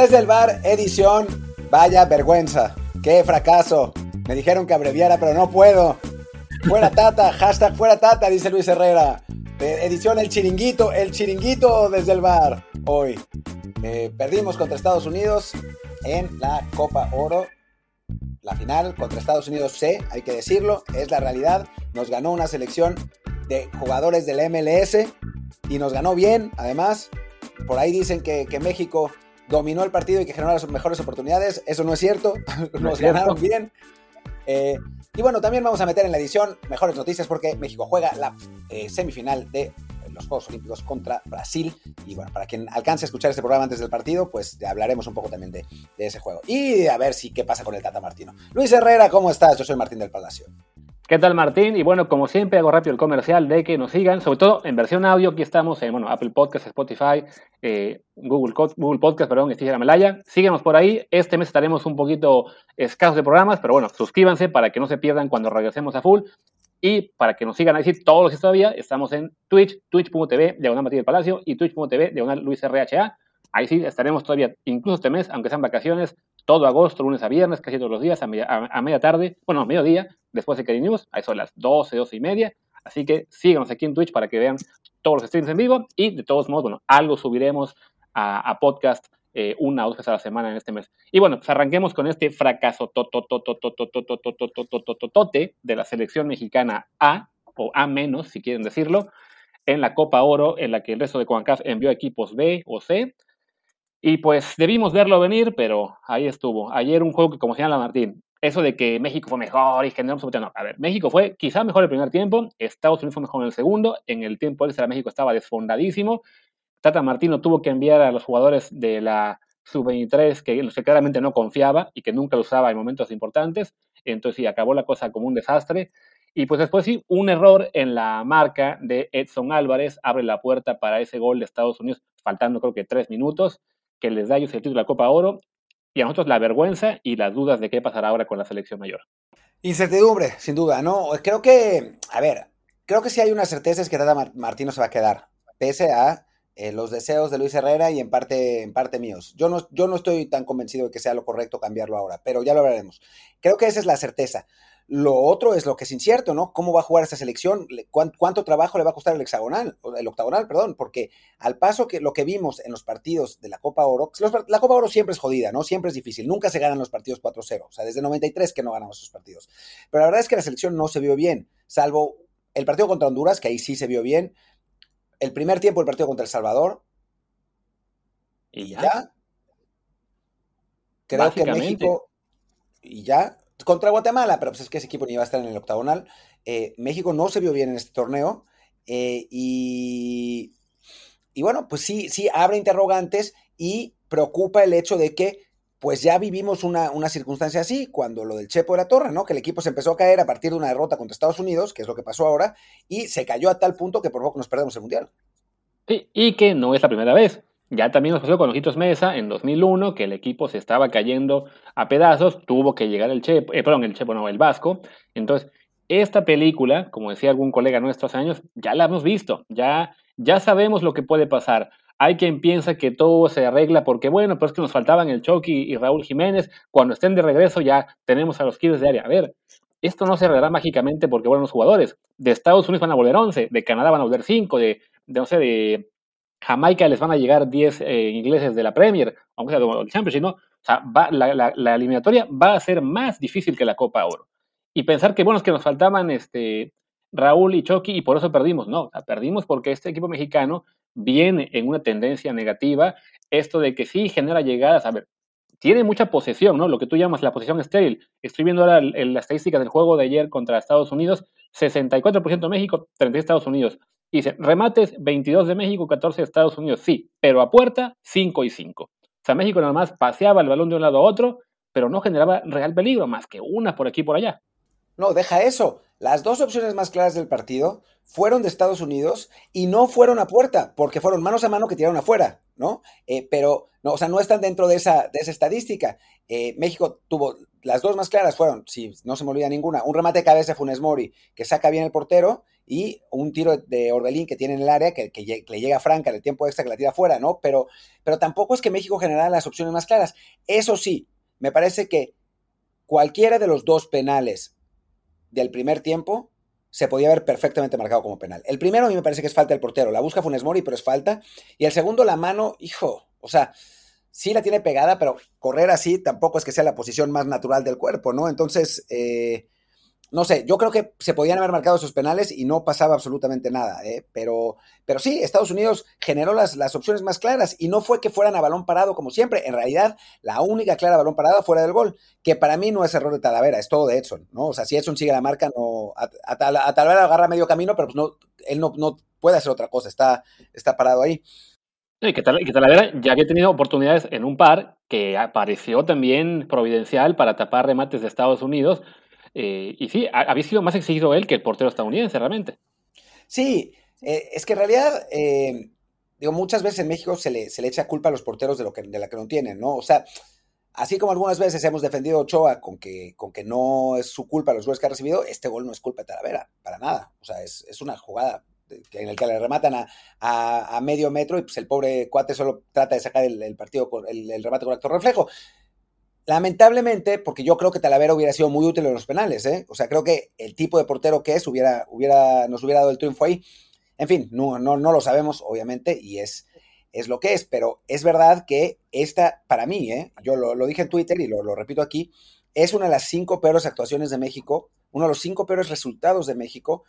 Desde el bar, edición. Vaya vergüenza. Qué fracaso. Me dijeron que abreviara, pero no puedo. Fuera tata, hashtag fuera tata, dice Luis Herrera. Edición El Chiringuito, El Chiringuito desde el bar. Hoy eh, perdimos contra Estados Unidos en la Copa Oro. La final contra Estados Unidos C, hay que decirlo, es la realidad. Nos ganó una selección de jugadores del MLS y nos ganó bien, además. Por ahí dicen que, México dominó el partido y que generó las mejores oportunidades. Eso no es cierto. Nos ganaron bien. Eh, y bueno, también vamos a meter en la edición mejores noticias porque México juega la eh, semifinal de los Juegos Olímpicos contra Brasil. Y bueno, para quien alcance a escuchar este programa antes del partido, pues hablaremos un poco también de, de ese juego. Y a ver si qué pasa con el Tata Martino. Luis Herrera, ¿cómo estás? Yo soy Martín del Palacio. ¿Qué tal Martín? Y bueno, como siempre hago rápido el comercial de que nos sigan, sobre todo en versión audio, aquí estamos en bueno, Apple Podcast, Spotify, eh, Google, Google Podcast, perdón, Stitcher Malaya. Síguenos por ahí, este mes estaremos un poquito escasos de programas, pero bueno, suscríbanse para que no se pierdan cuando regresemos a full. Y para que nos sigan ahí todos los que todavía, estamos en Twitch, twitch.tv, diagonal Martín del Palacio, y twitch.tv, diagonal Luis RHA. Ahí sí estaremos todavía, incluso este mes, aunque sean vacaciones, todo agosto, lunes a viernes, casi todos los días, a media, tarde, bueno, a mediodía, después de Keri News, ahí son las 12, 12 y media. Así que síganos aquí en Twitch para que vean todos los streams en vivo y de todos modos, bueno, algo subiremos a, podcast una o dos veces a la semana en este mes. Y bueno, pues arranquemos con este fracaso de la selección mexicana A o A menos, si quieren decirlo, en la Copa Oro, en la que el resto de CONCACAF envió equipos B o C y pues debimos verlo venir, pero ahí estuvo. Ayer un juego que, como señala Martín, eso de que México fue mejor y generamos no. A ver, México fue quizá mejor el primer tiempo, Estados Unidos fue mejor en el segundo, en el tiempo extra México estaba desfondadísimo. Tata Martino tuvo que enviar a los jugadores de la sub-23 que, que claramente no confiaba y que nunca lo usaba en momentos importantes. Entonces sí, acabó la cosa como un desastre. Y pues después sí, un error en la marca de Edson Álvarez abre la puerta para ese gol de Estados Unidos, faltando creo que tres minutos que les da a ellos el título de la Copa Oro y a nosotros la vergüenza y las dudas de qué pasará ahora con la selección mayor. Incertidumbre, sin duda, ¿no? Creo que, a ver, creo que sí hay una certeza es que Tata Martino se va a quedar, pese a eh, los deseos de Luis Herrera y en parte, en parte míos. Yo no, yo no estoy tan convencido de que sea lo correcto cambiarlo ahora, pero ya lo veremos. Creo que esa es la certeza. Lo otro es lo que es incierto, ¿no? ¿Cómo va a jugar esta selección? ¿Cuánto, trabajo le va a costar el hexagonal, el octagonal, perdón? Porque al paso que lo que vimos en los partidos de la Copa Oro, la Copa Oro siempre es jodida, ¿no? Siempre es difícil. Nunca se ganan los partidos 4-0. O sea, desde 93 que no ganamos esos partidos. Pero la verdad es que la selección no se vio bien, salvo el partido contra Honduras, que ahí sí se vio bien. El primer tiempo el partido contra El Salvador. Y ya. Creo que México. Y ya contra Guatemala, pero pues es que ese equipo ni iba a estar en el octagonal. Eh, México no se vio bien en este torneo eh, y, bueno, pues sí, sí abre interrogantes y preocupa el hecho de que pues ya vivimos una, una, circunstancia así cuando lo del Chepo de la Torre, ¿no? Que el equipo se empezó a caer a partir de una derrota contra Estados Unidos, que es lo que pasó ahora, y se cayó a tal punto que por poco nos perdemos el Mundial. Sí, y que no es la primera vez. Ya también nos pasó con Ojitos Mesa en 2001, que el equipo se estaba cayendo a pedazos, tuvo que llegar el Chepo, eh, perdón, el Chepo no, el Vasco. Entonces, esta película, como decía algún colega nuestro hace años, ya la hemos visto, ya, ya sabemos lo que puede pasar. Hay quien piensa que todo se arregla porque, bueno, pues es que nos faltaban el Chucky y Raúl Jiménez. Cuando estén de regreso ya tenemos a los kids de área. A ver, esto no se arreglará mágicamente porque vuelven los jugadores. De Estados Unidos van a volver 11, de Canadá van a volver 5, de, de no sé, de Jamaica les van a llegar 10 eh, ingleses de la Premier, aunque sea el Championship, ¿no? O sea, la, eliminatoria va a ser más difícil que la Copa Oro. Y pensar que, bueno, es que nos faltaban este, Raúl y Chucky y por eso perdimos. No, perdimos porque este equipo mexicano viene en una tendencia negativa. Esto de que sí genera llegadas, a ver, tiene mucha posesión, ¿no? Lo que tú llamas la posesión estéril. Estoy viendo ahora la estadística del juego de ayer contra Estados Unidos, 64% México, 36 Estados Unidos. Dice, remates 22 de México, 14 de Estados Unidos, sí, pero a puerta 5 y 5. O sea, México nada más paseaba el balón de un lado a otro, pero no generaba real peligro, más que una por aquí y por allá. No, deja eso. Las dos opciones más claras del partido fueron de Estados Unidos y no fueron a puerta, porque fueron manos a mano que tiraron afuera, ¿no? Eh, pero, no, o sea, no están dentro de esa, estadística. Eh, México tuvo, las dos más claras fueron, si no se me olvida ninguna, un remate de cabeza de Funes Mori, que saca bien el portero, y un tiro de Orbelín que tiene en el área, que, le llega a Franca en tiempo extra que la tira afuera, ¿no? Pero, pero tampoco es que México generara las opciones más claras. Eso sí, me parece que cualquiera de los dos penales del primer tiempo se podía haber perfectamente marcado como penal. El primero a mí me parece que es falta del portero, la busca Funes Mori, pero es falta. Y el segundo, la mano, hijo, o sea, sí la tiene pegada, pero correr así tampoco es que sea la posición más natural del cuerpo, ¿no? Entonces, eh, no sé, yo creo que se podían haber marcado esos penales y no pasaba absolutamente nada, ¿eh? pero, pero sí, Estados Unidos generó las, las opciones más claras y no fue que fueran a balón parado como siempre, en realidad la única clara balón parada fuera del gol, que para mí no es error de Talavera, es todo de Edson, ¿no? O sea, si Edson sigue la marca, no, a, Talavera agarra medio camino, pero pues no, él no, no puede hacer otra cosa, está, está parado ahí. Y que, Talavera ya había tenido oportunidades en un par que apareció también providencial para tapar remates de Estados Unidos, eh, y sí, había sido más exigido él que el portero estadounidense, realmente. Sí, eh, es que en realidad, eh, digo, muchas veces en México se le, se le echa culpa a los porteros de, lo que, de la que no tienen, ¿no? O sea, así como algunas veces hemos defendido a Ochoa con que, con que no es su culpa los goles que ha recibido, este gol no es culpa de Talavera, para nada. O sea, es, es una jugada en la que le rematan a, a, medio metro y pues el pobre cuate solo trata de sacar el, partido, con, el, el remate con actor reflejo. Lamentablemente, porque yo creo que Talavera hubiera sido muy útil en los penales, ¿eh? O sea, creo que el tipo de portero que es hubiera, nos hubiera dado el triunfo ahí. En fin, no, no, no lo sabemos, obviamente, y es, es lo que es, pero es verdad que esta, para mí, ¿eh? yo lo, dije en Twitter y lo, lo, repito aquí, es una de las cinco peores actuaciones de México, uno de los cinco peores resultados de México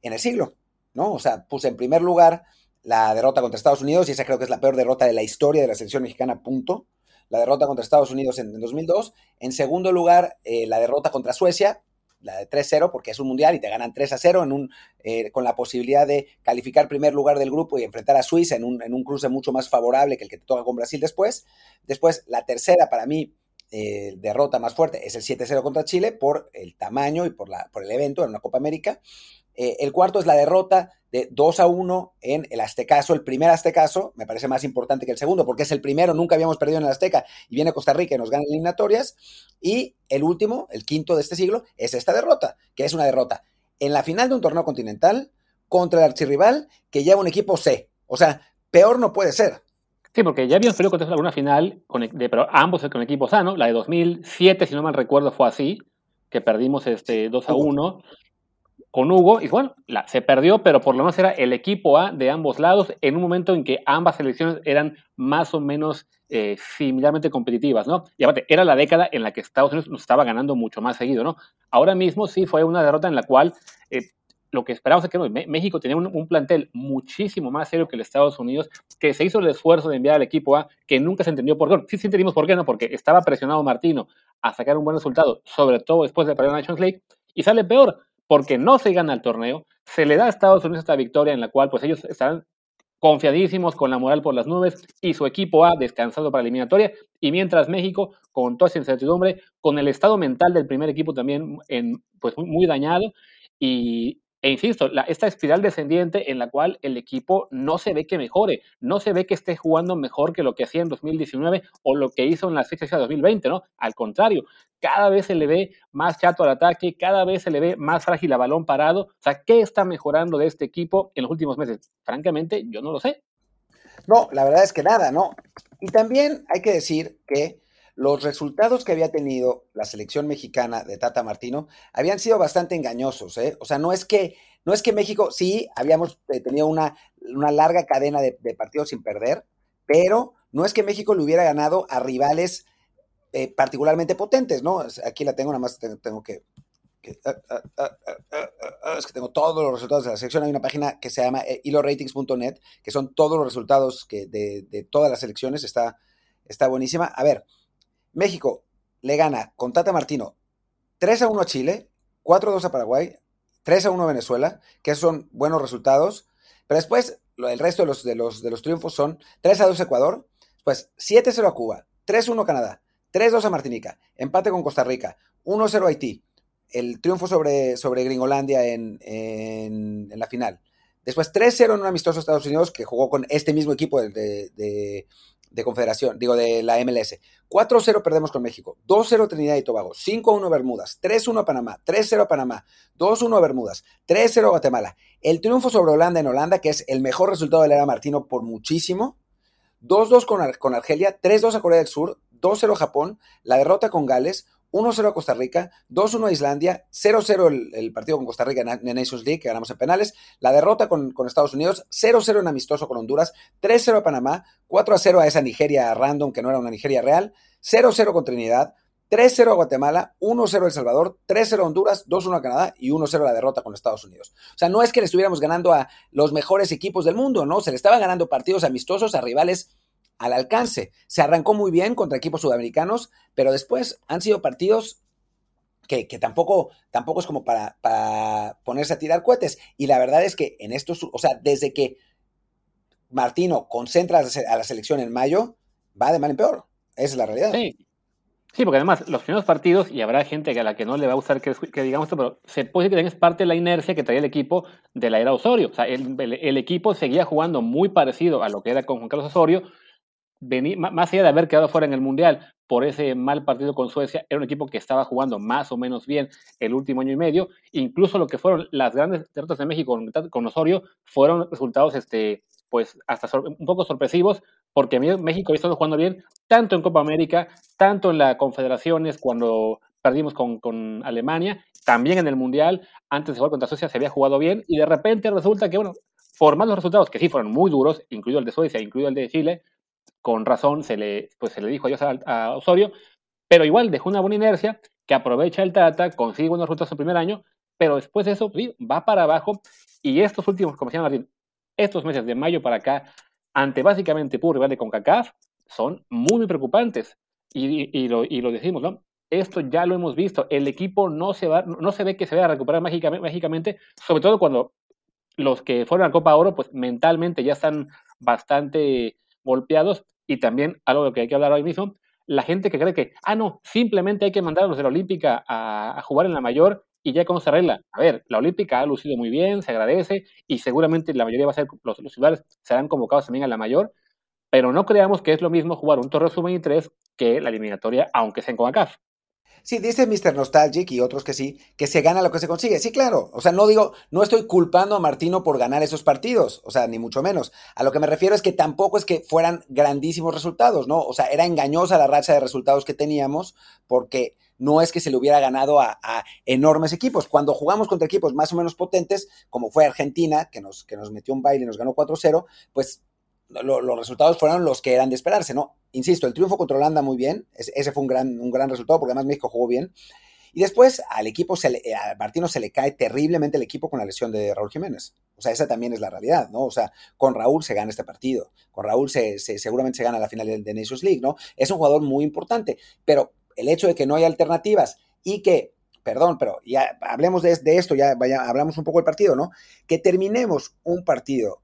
en el siglo, ¿no? O sea, puse en primer lugar la derrota contra Estados Unidos, y esa creo que es la peor derrota de la historia de la selección mexicana, punto la derrota contra Estados Unidos en, 2002. En segundo lugar, eh, la derrota contra Suecia, la de 3-0, porque es un mundial y te ganan 3-0 en un, eh, con la posibilidad de calificar primer lugar del grupo y enfrentar a Suiza en un, en un cruce mucho más favorable que el que te toca con Brasil después. Después, la tercera para mí, eh, derrota más fuerte es el 7-0 contra Chile por el tamaño y por, la, por el evento en una Copa América. El cuarto es la derrota de 2 a 1 en el Aztecaso. El primer Aztecaso me parece más importante que el segundo, porque es el primero, nunca habíamos perdido en el Azteca, y viene Costa Rica y nos gana eliminatorias. Y el último, el quinto de este siglo, es esta derrota, que es una derrota en la final de un torneo continental contra el archirrival que lleva un equipo C. O sea, peor no puede ser. Sí, porque ya habíamos perdido contra alguna final, con, de, pero ambos con equipo sano. La de 2007, si no mal recuerdo, fue así, que perdimos este 2 a 1 con Hugo, y bueno, se perdió, pero por lo menos era el equipo A de ambos lados en un momento en que ambas selecciones eran más o menos eh, similarmente competitivas, ¿no? Y aparte, era la década en la que Estados Unidos nos estaba ganando mucho más seguido, ¿no? Ahora mismo sí fue una derrota en la cual eh, lo que esperábamos es que México tenía un, plantel muchísimo más serio que el Estados Unidos, que se hizo el esfuerzo de enviar al equipo A, que nunca se entendió por qué. Sí, sí entendimos por qué, ¿no? Porque estaba presionado Martino a sacar un buen resultado, sobre todo después de perder la Nations League, y sale peor, porque no se gana el torneo, se le da a Estados Unidos esta victoria en la cual pues ellos están confiadísimos con la moral por las nubes y su equipo ha descansado para la eliminatoria. Y mientras México con toda esa incertidumbre, con el estado mental del primer equipo también en, pues muy dañado y e insisto, esta espiral descendiente en la cual el equipo no se ve que mejore, no se ve que esté jugando mejor que lo que hacía en 2019 o lo que hizo en las fechas de 2020, ¿no? Al contrario, cada vez se le ve más chato al ataque, cada vez se le ve más frágil a balón parado. O sea, ¿qué está mejorando de este equipo en los últimos meses? Francamente, yo no lo sé. No, la verdad es que nada, ¿no? Y también hay que decir que los resultados que había tenido la selección mexicana de Tata Martino habían sido bastante engañosos, ¿eh? O sea, no es que, no es que México, sí, habíamos eh, tenido una, una larga cadena de, partidos sin perder, pero no es que México le hubiera ganado a rivales eh, particularmente potentes, ¿no? Aquí la tengo, nada más tengo, que... Ah, ah, ah, es que tengo todos los resultados de la selección. Hay una página que se llama hiloratings.net, que son todos los resultados que de, de todas las selecciones. Está, está buenísima. A ver, México le gana con Tata Martino 3 a 1 a Chile, 4 a 2 a Paraguay, 3 a 1 a Venezuela, que son buenos resultados. Pero después, el resto de los, de los, de los triunfos son 3 a 2 a Ecuador, pues 7 a 0 a Cuba, 3 a 1 a Canadá, 3 a 2 a Martinica, empate con Costa Rica, 1 a 0 a Haití, el triunfo sobre, sobre Gringolandia en, en, la final. Después 3-0 en un amistoso Estados Unidos que jugó con este mismo equipo de, de, Confederación, digo, de la MLS. 4-0 perdemos con México, 2-0 Trinidad y Tobago, 5-1 Bermudas, 3-1 Panamá, 3-0 Panamá, 2-1 Bermudas, 3-0 Guatemala. El triunfo sobre Holanda en Holanda, que es el mejor resultado de la era Martino por muchísimo. 2-2 con, con Argelia, 3-2 a Corea del Sur, 2-0 Japón, la derrota con Gales, 1-0 a Costa Rica, 2-1 a Islandia, 0-0 el, partido con Costa Rica en, Nations League, que ganamos en penales, la derrota con, Estados Unidos, 0-0 en amistoso con Honduras, 3-0 a Panamá, 4-0 a esa Nigeria random que no era una Nigeria real, 0-0 con Trinidad, 3-0 a Guatemala, 1-0 a El Salvador, 3-0 a Honduras, 2-1 a Canadá y 1-0 la derrota con Estados Unidos. O sea, no es que le estuviéramos ganando a los mejores equipos del mundo, ¿no? Se le estaban ganando partidos amistosos a rivales al alcance. Se arrancó muy bien contra equipos sudamericanos, pero después han sido partidos que, tampoco, tampoco es como para, ponerse a tirar cohetes. Y la verdad es que en estos, o sea, desde que Martino concentra a la selección en mayo, va de mal en peor. Esa es la realidad. Sí. Sí, porque además los primeros partidos, y habrá gente a la que no le va a gustar que, digamos esto, pero se puede decir que es parte de la inercia que traía el equipo de la era Osorio. O sea, el, equipo seguía jugando muy parecido a lo que era con Juan Carlos Osorio, más allá de haber quedado fuera en el Mundial por ese mal partido con Suecia, era un equipo que estaba jugando más o menos bien el último año y medio. Incluso lo que fueron las grandes derrotas de México con, Osorio fueron resultados, este, pues, hasta un poco sorpresivos, porque México había estado jugando bien tanto en Copa América, tanto en la Confederaciones, cuando perdimos con, con Alemania, también en el Mundial, antes de jugar contra Suecia se había jugado bien, y de repente resulta que, bueno, por más los resultados, que sí fueron muy duros, incluido el de Suecia, incluido el de Chile, con razón se le, pues se le dijo adiós a, Osorio, pero igual dejó una buena inercia que aprovecha el Tata, consigue buenos resultados el primer año, pero después de eso va para abajo y estos últimos, como decía Martín, estos meses de mayo para acá, ante básicamente puro rival de CONCACAF, son muy, muy preocupantes. Y, y, lo, y lo decimos, ¿no? Esto ya lo hemos visto. El equipo no se, va, no se ve que se vaya a recuperar mágicamente, mágicamente, sobre todo cuando los que fueron a Copa Oro, pues mentalmente ya están bastante golpeados y también algo de lo que hay que hablar hoy mismo, la gente que cree que, ah, no, simplemente hay que mandar a los de la Olímpica a, jugar en la mayor y ya con se arregla. A ver, la Olímpica ha lucido muy bien, se agradece y seguramente la mayoría va a ser, los, los serán convocados también a la mayor, pero no creamos que es lo mismo jugar un Torneo Sub-23 que la eliminatoria, aunque sea en CONCACAF. Sí, dice Mr. Nostalgic y otros que sí, que se gana lo que se consigue. Sí, claro. O sea, no digo, no estoy culpando a Martino por ganar esos partidos, o sea, ni mucho menos. A lo que me refiero es que tampoco es que fueran grandísimos resultados, ¿no? O sea, era engañosa la racha de resultados que teníamos porque no es que se le hubiera ganado a, enormes equipos. Cuando jugamos contra equipos más o menos potentes, como fue Argentina, que nos, que nos metió un baile y nos ganó 4-0, pues los resultados fueron los que eran de esperarse, ¿no? Insisto, el triunfo contra Holanda muy bien, ese, fue un gran, un gran resultado porque además México jugó bien. Y después al equipo, se le, a Martino se le cae terriblemente el equipo con la lesión de Raúl Jiménez. O sea, esa también es la realidad, ¿no? O sea, con Raúl se gana este partido, con Raúl se, seguramente se gana la final de, Nations League, ¿no? Es un jugador muy importante, pero el hecho de que no hay alternativas y que perdón, pero ya hablemos de, de, esto, ya vaya, hablamos un poco del partido, ¿no? Que terminemos un partido,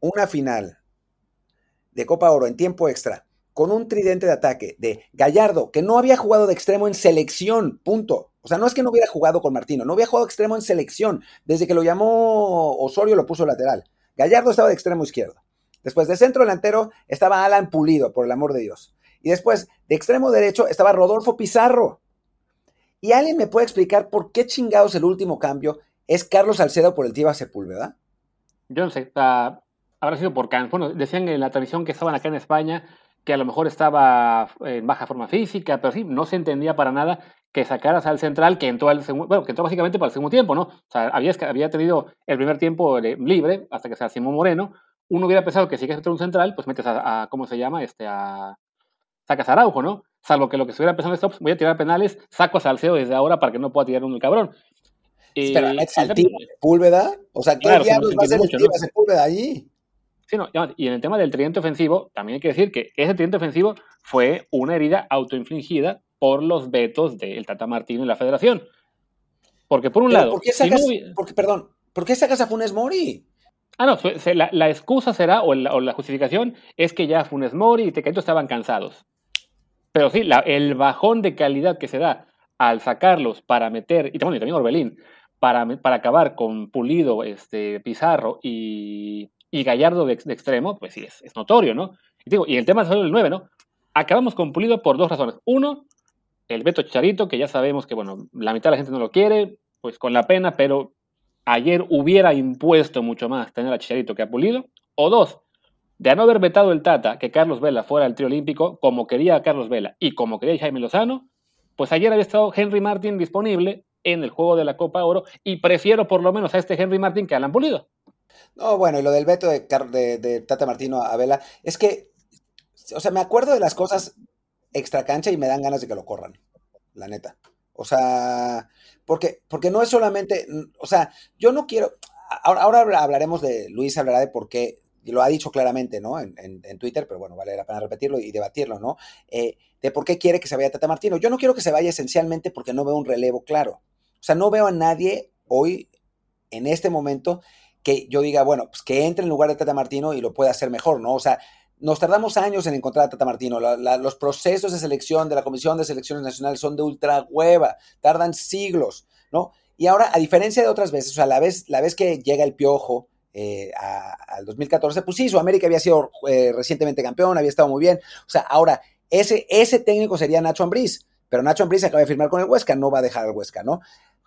una final de Copa Oro en tiempo extra con un tridente de ataque de Gallardo, que no había jugado de extremo en selección, punto. O sea, no es que no hubiera jugado con Martino, no había jugado de extremo en selección. Desde que lo llamó Osorio lo puso lateral. Gallardo estaba de extremo izquierdo. Después de centro delantero estaba Alan Pulido, por el amor de Dios. Y después de extremo derecho estaba Rodolfo Pizarro. ¿Y alguien me puede explicar por qué chingados el último cambio es Carlos Salcedo por el Tiva Sepúlveda? Yo no sé, habrá sido por Can. Bueno, decían en la tradición que estaban acá en España que a lo mejor estaba en baja forma física, pero sí, no se entendía para nada que sacaras al central que entró al segundo, bueno, que entró básicamente para el segundo tiempo, ¿no? O sea, había, había tenido el primer tiempo libre hasta que se Simón Moreno. Uno hubiera pensado que si quieres entrar un central, pues metes a, ¿cómo se llama? Este, a, sacas a Araujo, ¿no? Salvo que lo que se hubiera pensado es, voy a tirar penales, saco a Salcedo desde ahora para que no pueda tirar uno el cabrón. Espera, ¿metes al Púlveda? O sea, ¿qué diablos va a hacer el Sepúlveda allí? Sí, no, y en el tema del tridente ofensivo, también hay que decir que ese tridente ofensivo fue una herida autoinfligida por los vetos del Tata Martino y la Federación. Porque por un lado... ¿por qué sacas, porque, perdón, ¿por qué sacas a Funes Mori? Ah, no, la, la excusa será, o la, o la, justificación, es que ya Funes Mori y Tecatito estaban cansados. Pero sí, la, el bajón de calidad que se da al sacarlos para meter, y, bueno, y también Orbelín, para, para acabar con Pulido, este, Pizarro y, Gallardo de, extremo, pues sí, es, es notorio, ¿no? Y, digo, y el tema es solo el 9, ¿no? Acabamos con Pulido por dos razones. Uno, el Beto Chicharito, que ya sabemos que, bueno, la mitad de la gente no lo quiere, pues con la pena, pero ayer hubiera impuesto mucho más tener a Chicharito que a Pulido. O dos, de no haber vetado el Tata que Carlos Vela fuera el trío olímpico, como quería Carlos Vela y como quería Jaime Lozano, pues ayer había estado Henry Martin disponible en el juego de la Copa Oro y prefiero por lo menos a este Henry Martin que a Alan Pulido. No, bueno, y lo del veto de, de, Tata Martino a Vela, es que, o sea, me acuerdo de las cosas extra cancha y me dan ganas de que lo corran, la neta. O sea, porque, porque no es solamente, o sea, yo no quiero, ahora, ahora hablaremos de, Luis hablará de por qué, y lo ha dicho claramente, ¿no? En, en, Twitter, pero bueno, vale la pena repetirlo y debatirlo, ¿no? Eh, de por qué quiere que se vaya Tata Martino. Yo no quiero que se vaya esencialmente porque no veo un relevo claro. O sea, no veo a nadie hoy, en este momento, que yo diga, bueno, pues que entre en lugar de Tata Martino y lo pueda hacer mejor, ¿no? O sea, nos tardamos años en encontrar a Tata Martino. los procesos de selección de la Comisión de Selecciones Nacionales son de ultra hueva, tardan siglos, ¿no? Y ahora, a diferencia de otras veces, o sea, la vez, la vez que llega el piojo eh, al 2014, pues sí, América había sido eh, recientemente campeón, había estado muy bien. O sea, ahora, ese, ese técnico sería Nacho Ambriz, pero Nacho Ambriz acaba de firmar con el Huesca, no va a dejar al Huesca, ¿no?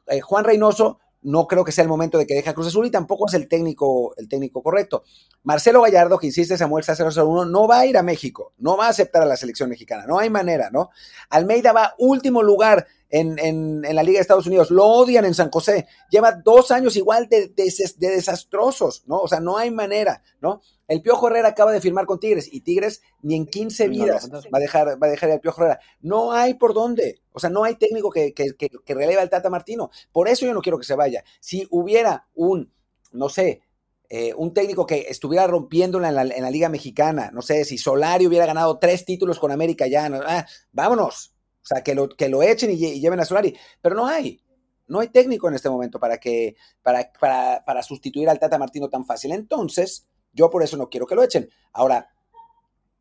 Eh, Juan Reynoso no creo que sea el momento de que deje a Cruz Azul y tampoco es el técnico, el técnico correcto. Marcelo Gallardo, que insiste Samuel Sácer 1, no va a ir a México, no va a aceptar a la selección mexicana, no hay manera, ¿no? Almeida va último lugar en, en, la Liga de Estados Unidos, lo odian en San José, lleva dos años igual de, de, de desastrosos, ¿no? O sea, no hay manera, ¿no? El Piojo Herrera acaba de firmar con Tigres y Tigres ni en 15 vidas va a dejar, va a dejar el Piojo Herrera. No hay por dónde. O sea, no hay técnico que, que, que, releva al Tata Martino. Por eso yo no quiero que se vaya. Si hubiera un, no sé, eh, un técnico que estuviera rompiéndola en la, en la, Liga Mexicana, no sé, si Solari hubiera ganado tres títulos con América ya, ah, vámonos. O sea, que lo, que lo echen y, lleven a Solari. Pero no hay. No hay técnico en este momento para, que, para, para, para sustituir al Tata Martino tan fácil. Entonces, yo por eso no quiero que lo echen. Ahora,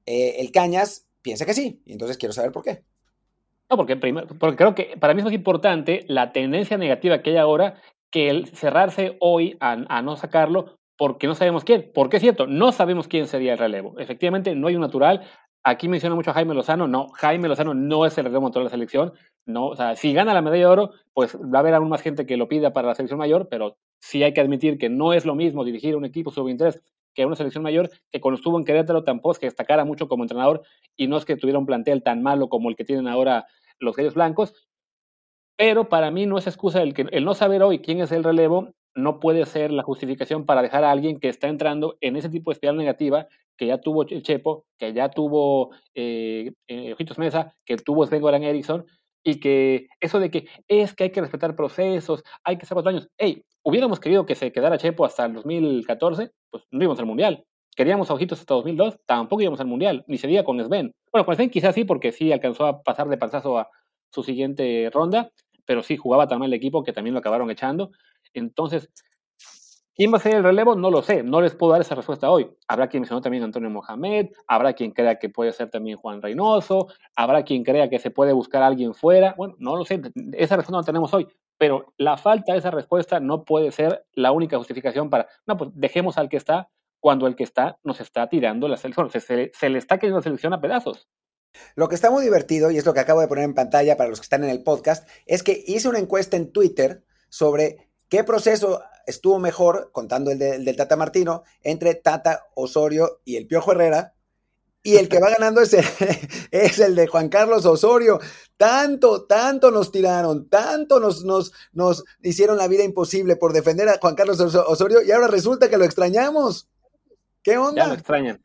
eh, el Cañas piensa que sí, y entonces quiero saber por qué. No, porque, porque creo que para mí es importante la tendencia negativa que hay ahora que el cerrarse hoy a, no sacarlo porque no sabemos quién. Porque es cierto, no sabemos quién sería el relevo. Efectivamente, no hay un natural. Aquí menciona mucho a Jaime Lozano. No, Jaime Lozano no es el relevo motor de la selección. No, o sea, si gana la medalla de oro, pues va a haber aún más gente que lo pida para la selección mayor, pero sí hay que admitir que no es lo mismo dirigir un equipo sub-23 que una selección mayor que cuando estuvo en Querétaro tampoco es que destacara mucho como entrenador y no es que tuviera un plantel tan malo como el que tienen ahora los Gallos Blancos. Pero para mí no es excusa el, que, el no saber hoy quién es el relevo, no puede ser la justificación para dejar a alguien que está entrando en ese tipo de espiral negativa que ya tuvo el Chepo, que ya tuvo eh, eh Ojitos Mesa, que tuvo Sven Goran Eriksson, y que eso de que es que hay que respetar procesos, hay que hacer cuatro años. Hey, hubiéramos querido que se quedara Chepo hasta el 2014, pues no íbamos al Mundial. Queríamos Ojitos hasta 2002, tampoco íbamos al Mundial, ni se diga con Sven. Bueno, con Sven quizás sí, porque sí alcanzó a pasar de panzazo a su siguiente ronda, pero sí jugaba tan mal el equipo que también lo acabaron echando. Entonces, ¿Quién va a ser el relevo? No lo sé, no les puedo dar esa respuesta hoy. Habrá quien mencionó también Antonio Mohamed, habrá quien crea que puede ser también Juan Reynoso, habrá quien crea que se puede buscar a alguien fuera. Bueno, no lo sé, esa respuesta no la tenemos hoy, pero la falta de esa respuesta no puede ser la única justificación para, no, pues dejemos al que está cuando el que está nos está tirando la selección, se, se le está cayendo la selección a pedazos. Lo que está muy divertido, y es lo que acabo de poner en pantalla para los que están en el podcast, es que hice una encuesta en Twitter sobre qué proceso estuvo mejor, contando el, del Tata Martino, entre Tata Osorio y el Piojo Herrera. Y el que va ganando es el, es el de Juan Carlos Osorio. Tanto, tanto nos tiraron, tanto nos, nos, nos hicieron la vida imposible por defender a Juan Carlos Osorio y ahora resulta que lo extrañamos. ¿Qué onda? Ya lo extrañan.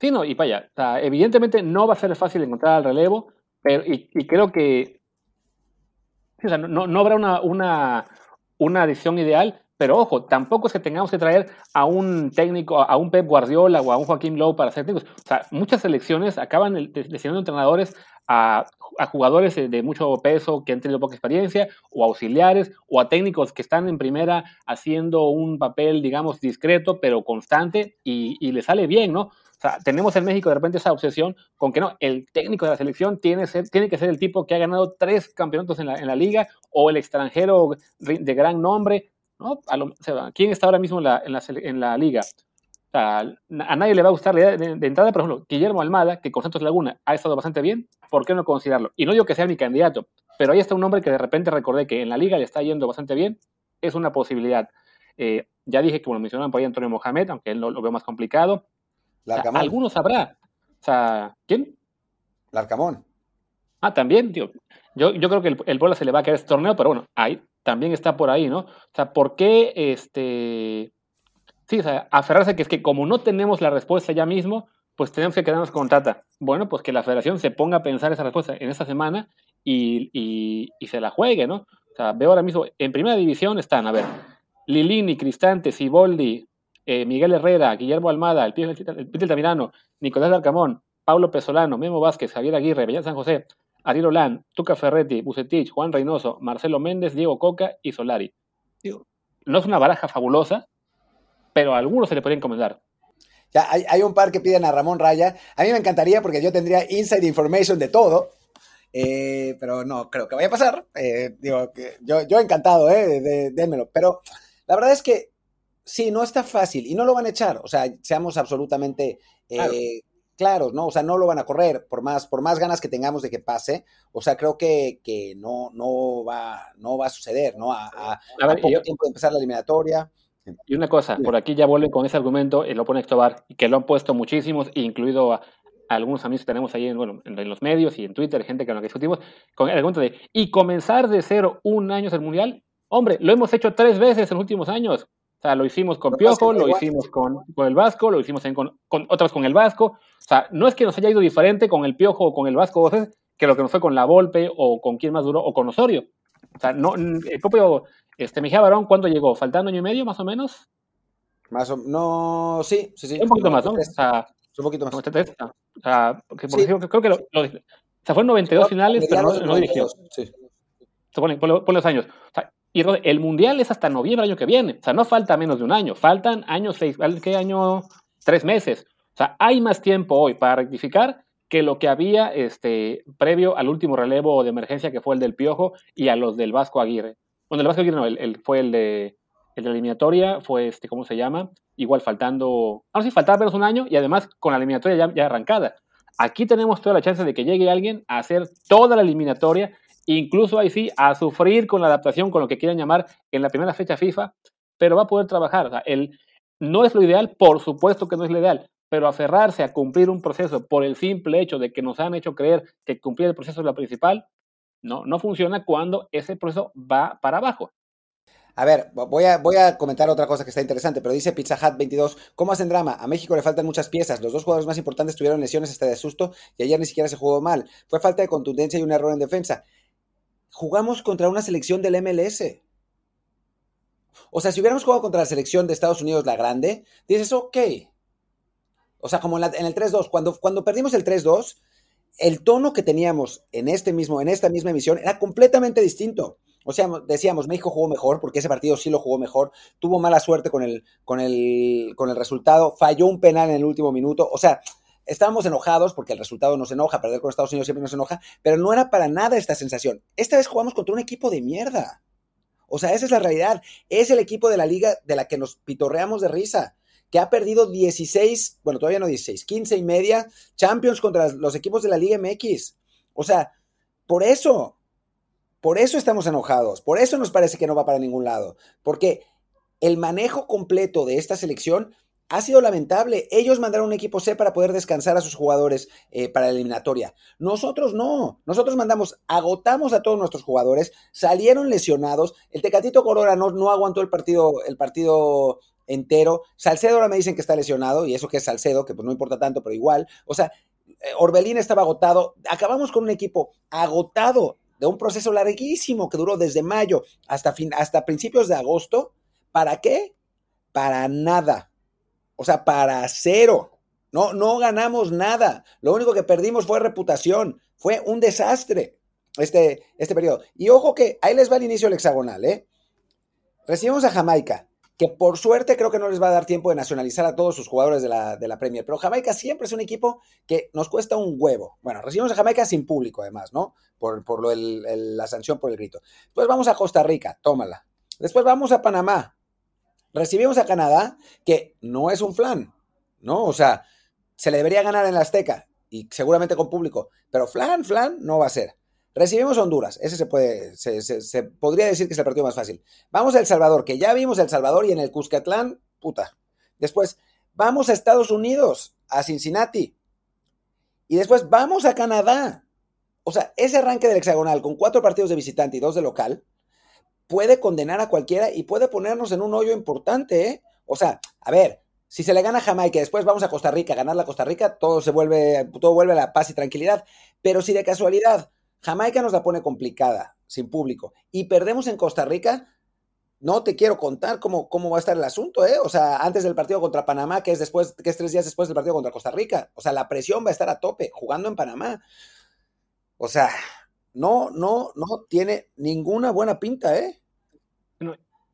Sí, no, y allá. evidentemente no va a ser fácil encontrar el relevo, pero y, creo que o sea, no, no, habrá una, una, una adición ideal, pero ojo, tampoco es que tengamos que traer a un técnico, a un Pep Guardiola o a un Joaquín Lowe para ser técnicos. O sea, muchas selecciones acaban designando entrenadores a, jugadores de mucho peso que han tenido poca experiencia, o auxiliares, o a técnicos que están en primera haciendo un papel, digamos, discreto, pero constante, y, y le sale bien, ¿no? O sea, tenemos en México de repente esa obsesión con que no, el técnico de la selección tiene, tiene que ser el tipo que ha ganado tres campeonatos en la, en la liga o el extranjero de gran nombre. ¿No? ¿Quién está ahora mismo en la, en la, en la liga? O sea, a nadie le va a gustar la idea de, entrada, por ejemplo, Guillermo Almada, que con Santos Laguna ha estado bastante bien, ¿por qué no considerarlo? Y no digo que sea mi candidato, pero ahí está un nombre que de repente recordé que en la liga le está yendo bastante bien, es una posibilidad. Eh, ya dije que, bueno, mencionaban por ahí Antonio Mohamed, aunque él lo, lo veo más complicado. algunos habrá. O sea, ¿quién? Larcamón. Ah, también, tío. Yo, yo creo que el, el se le va a caer este torneo, pero bueno, ahí también está por ahí, ¿no? O sea, ¿por qué este. Sí, o sea, aferrarse que es que como no tenemos la respuesta ya mismo, pues tenemos que quedarnos con Tata. Bueno, pues que la federación se ponga a pensar esa respuesta en esta semana y, se la juegue, ¿no? O sea, veo ahora mismo, en primera división están, a ver, Lilini, Cristante, Siboldi, eh, Miguel Herrera, Guillermo Almada, el Peter Tamirano, Nicolás Arcamón, Pablo Pesolano, Memo Vázquez, Javier Aguirre, Bellán San José, Ariel Olán, Tuca Ferretti, Bucetich, Juan Reynoso, Marcelo Méndez, Diego Coca y Solari. no es una baraja fabulosa, pero a algunos se le puede encomendar. Ya hay, hay, un par que piden a Ramón Raya. A mí me encantaría porque yo tendría inside information de todo. Eh, pero no creo que vaya a pasar. Eh, digo, que yo, yo encantado, eh, de, démelo. Pero la verdad es que sí, no está fácil y no lo van a echar. O sea, seamos absolutamente eh, claros, ¿no? O sea, no lo van a correr por más, por más ganas que tengamos de que pase. O sea, creo que, que no, no, va, no va a suceder, ¿no? A, a, poco tiempo de empezar la eliminatoria. Y una cosa, por aquí ya vuelven con ese argumento, y lo pone Escobar, y que lo han puesto muchísimos, incluido a, algunos amigos que tenemos ahí en, bueno, en, los medios y en Twitter, gente con la que discutimos, con el argumento de, y comenzar de cero un año el Mundial, hombre, lo hemos hecho tres veces en los últimos años. O sea, lo hicimos con Piojo, lo hicimos con, con, el Vasco, lo hicimos con, con, otras con el Vasco. O sea, no es que nos haya ido diferente con el Piojo o con el Vasco que lo que nos fue con la Volpe o con quién más duró o con Osorio. O sea, no, el propio este, Mejía Barón, ¿cuándo llegó? ¿Faltando año y medio más o menos? Más o no, sí, sí, sí. Un poquito más, ¿no? O sea, un poquito más. O sea, porque, creo que lo, lo, o sea, fueron 92 finales, pero no, no dirigió. Sí. Se pone, por, los años. O sea, el mundial es hasta noviembre del año que viene. O sea, no falta menos de un año. Faltan años seis, ¿qué año? Tres meses. O sea, hay más tiempo hoy para rectificar que lo que había este, previo al último relevo de emergencia que fue el del Piojo y a los del Vasco Aguirre. Bueno, el Vasco Aguirre no, el, fue el de, el de la eliminatoria, fue este, ¿cómo se llama? igual faltando, ahora sí, faltaba menos un año y además con la eliminatoria ya, arrancada. Aquí tenemos toda la chance de que llegue alguien a hacer toda la eliminatoria, incluso ahí sí, a sufrir con la adaptación, con lo que quieran llamar en la primera fecha FIFA, pero va a poder trabajar. El, no es lo ideal, por supuesto que no es lo ideal, pero aferrarse a cumplir un proceso por el simple hecho de que nos han hecho creer que cumplir el proceso es lo principal, no, no funciona cuando ese proceso va para abajo. A ver, voy a, voy a comentar otra cosa que está interesante, pero dice Pizza Hut 22, ¿cómo hacen drama? A México le faltan muchas piezas, los dos jugadores más importantes tuvieron lesiones hasta de susto y ayer ni siquiera se jugó mal. Fue falta de contundencia y un error en defensa. Jugamos contra una selección del MLS. O sea, si hubiéramos jugado contra la selección de Estados Unidos, la grande, dices, ok. O sea, como en, el 3-2, cuando, cuando perdimos el 3-2, el tono que teníamos en, este mismo, en esta misma emisión era completamente distinto. O sea, decíamos, México jugó mejor, porque ese partido sí lo jugó mejor, tuvo mala suerte con el, con el, con el resultado, falló un penal en el último minuto, o sea, estábamos enojados porque el resultado nos enoja, perder con Estados Unidos siempre nos enoja, pero no era para nada esta sensación. Esta vez jugamos contra un equipo de mierda. O sea, esa es la realidad. Es el equipo de la liga de la que nos pitorreamos de risa, que ha perdido 16, bueno, todavía no 16, 15 y media Champions contra los equipos de la Liga MX. O sea, por eso, por eso estamos enojados, por eso nos parece que no va para ningún lado, porque el manejo completo de esta selección ha sido lamentable. Ellos mandaron un equipo C para poder descansar a sus jugadores eh, para la eliminatoria. Nosotros no. Nosotros mandamos, agotamos a todos nuestros jugadores, salieron lesionados. El Tecatito Corona no, no aguantó el partido, el partido entero. Salcedo ahora me dicen que está lesionado, y eso que es Salcedo, que pues no importa tanto, pero igual. O sea, eh, Orbelín estaba agotado. Acabamos con un equipo agotado de un proceso larguísimo que duró desde mayo hasta, fin, hasta principios de agosto. ¿Para qué? Para nada. O sea, para cero. No, no ganamos nada. Lo único que perdimos fue reputación. Fue un desastre este, este periodo. Y ojo que ahí les va el inicio del hexagonal, ¿eh? Recibimos a Jamaica. que por suerte creo que no les va a dar tiempo de nacionalizar a todos sus jugadores de la, de la Premier. Pero Jamaica siempre es un equipo que nos cuesta un huevo. Bueno, recibimos a Jamaica sin público, además, ¿no? Por, por lo la sanción por el grito. Después vamos a Costa Rica, tómala. Después vamos a Panamá. Recibimos a Canadá, que no es un flan, ¿no? O sea, se le debería ganar en la Azteca y seguramente con público, pero flan, flan no va a ser. Recibimos a Honduras, ese se puede, se, podría decir que es el partido más fácil. Vamos a El Salvador, que ya vimos El Salvador y en el Cuscatlán, puta. Después, vamos a Estados Unidos, a Cincinnati. Y después vamos a Canadá. O sea, ese arranque del hexagonal con cuatro partidos de visitante y dos de local puede condenar a cualquiera y puede ponernos en un hoyo importante, ¿eh? O sea, a ver, si se le gana a Jamaica después vamos a Costa Rica, ganar la Costa Rica, todo se vuelve, todo vuelve a la paz y tranquilidad. Pero si de casualidad Jamaica nos la pone complicada, sin público, y perdemos en Costa Rica, no te quiero contar cómo, cómo va a estar el asunto, ¿eh? O sea, antes del partido contra Panamá, que es después, que es tres días después del partido contra Costa Rica. O sea, la presión va a estar a tope jugando en Panamá. O sea, no, no, no tiene ninguna buena pinta, ¿eh?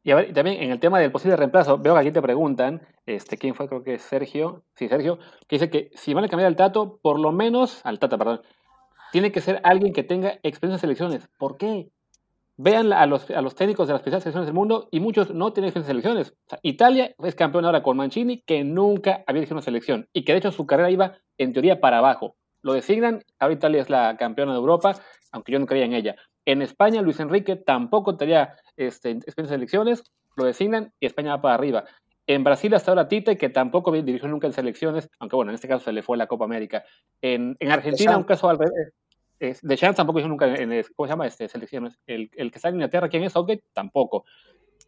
Y a ver, también en el tema del posible reemplazo, veo que aquí te preguntan, este, ¿quién fue? Creo que es Sergio, sí, Sergio, que dice que si van a cambiar al Tato, por lo menos, al Tata, perdón, tiene que ser alguien que tenga experiencia en selecciones. ¿Por qué? Vean a los, a los técnicos de las principales selecciones del mundo y muchos no tienen experiencia en selecciones. Italia es campeón ahora con Mancini, que nunca había dirigido una selección y que de hecho su carrera iba en teoría para abajo. Lo designan, ahora Italia es la campeona de Europa, aunque yo no creía en ella. En España, Luis Enrique tampoco tenía este, experiencia en selecciones, lo designan y España va para arriba. En Brasil hasta ahora Tite, que tampoco dirigió nunca en selecciones, aunque bueno, en este caso se le fue la Copa América. En, Argentina, un caso al revés. de Chance tampoco hizo nunca en, ¿cómo se llama? Este, selecciones. El, el que está en Inglaterra, ¿quién es? Southgate, tampoco.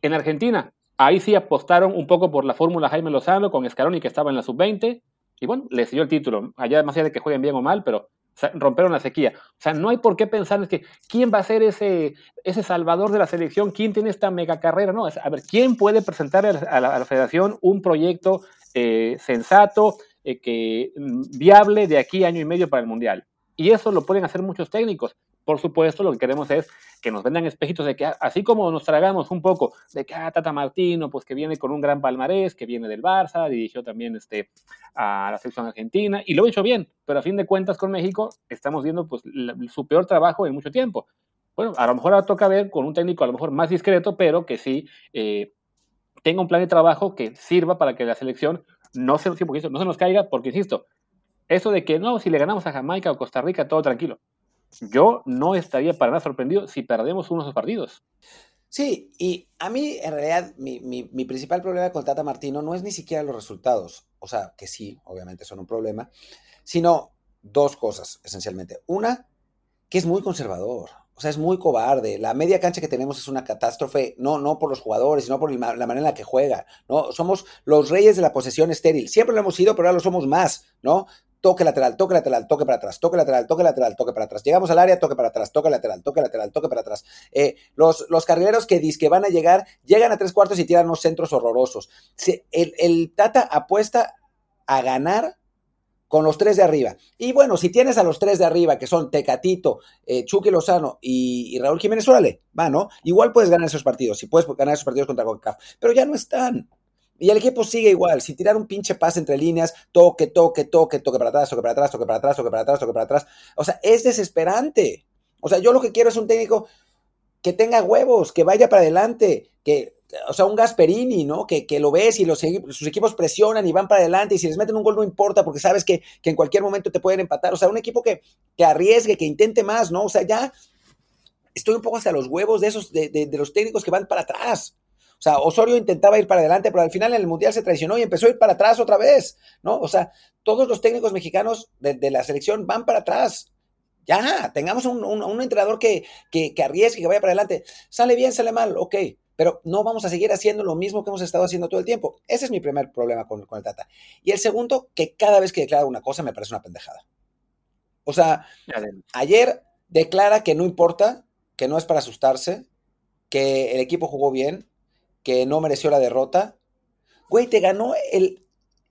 En Argentina, ahí sí apostaron un poco por la fórmula Jaime Lozano con Scaloni, que estaba en la sub-20, y bueno, le siguió el título. Allá más allá de que jueguen bien o mal, pero romperon la sequía. O sea, no hay por qué pensar en que quién va a ser ese, ese salvador de la selección, quién tiene esta mega carrera. No, a ver, quién puede presentar a la, federación un proyecto eh, sensato, eh, que, mm, viable de aquí año y medio para el Mundial. Y eso lo pueden hacer muchos técnicos por supuesto, lo que queremos es que nos vendan espejitos de que así como nos tragamos un poco de que ah, Tata Martino, pues que viene con un gran palmarés, que viene del Barça, dirigió también este, a la selección argentina y lo ha hecho bien, pero a fin de cuentas con México estamos viendo pues su peor trabajo en mucho tiempo. Bueno, a lo mejor ahora toca ver con un técnico a lo mejor más discreto, pero que sí eh, tenga un plan de trabajo que sirva para que la selección no se, no se nos caiga, porque insisto, eso de que no, si le ganamos a Jamaica o Costa Rica, todo tranquilo yo no estaría para nada sorprendido si perdemos unos partidos. Sí, y a mí en realidad mi, mi, principal problema con Tata Martino no es ni siquiera los resultados, o sea, que sí, obviamente son un problema, sino dos cosas esencialmente. Una, que es muy conservador, o sea, es muy cobarde. La media cancha que tenemos es una catástrofe, no, no por los jugadores, sino por la manera en la que juega, ¿no? Somos los reyes de la posesión estéril. Siempre lo hemos sido, pero ahora lo somos más, ¿no? Toque lateral, toque lateral, toque para atrás, toque lateral, toque lateral, toque para atrás. Llegamos al área, toque para atrás, toque lateral, toque lateral, toque para atrás. Eh, los, los carrileros que que van a llegar, llegan a tres cuartos y tiran unos centros horrorosos. el, el Tata apuesta a ganar con los tres de arriba. Y bueno, si tienes a los tres de arriba, que son Tecatito, eh, Chucky Lozano y, Raúl Jiménez, órale, va, ¿no? Igual puedes ganar esos partidos, si puedes ganar esos partidos contra CONCACAF, pero ya no están. Y el equipo sigue igual, sin tirar un pinche pase entre líneas, toque, toque, toque, toque para atrás, toque para atrás, toque para atrás, toque para atrás, toque para atrás. O sea, es desesperante. O sea, yo lo que quiero es un técnico que tenga huevos, que vaya para adelante, que, o sea, un Gasperini, ¿no? Que, que lo ves y los, sus equipos presionan y van para adelante y si les meten un gol no importa porque sabes que, en cualquier momento te pueden empatar. O sea, un equipo que, que arriesgue, que intente más, ¿no? O sea, ya estoy un poco hasta los huevos de esos, de, de los técnicos que van para atrás. O sea, Osorio intentaba ir para adelante, pero al final en el Mundial se traicionó y empezó a ir para atrás otra vez, ¿no? O sea, todos los técnicos mexicanos de, la selección van para atrás. Ya, tengamos un, entrenador que, que, que arriesgue, que vaya para adelante. Sale bien, sale mal, ok, pero no vamos a seguir haciendo lo mismo que hemos estado haciendo todo el tiempo. Ese es mi primer problema con, con el Tata. Y el segundo, que cada vez que declara una cosa me parece una pendejada. O sea, ayer declara que no importa, que no es para asustarse, que el equipo jugó bien, que no mereció la derrota. Güey, te ganó el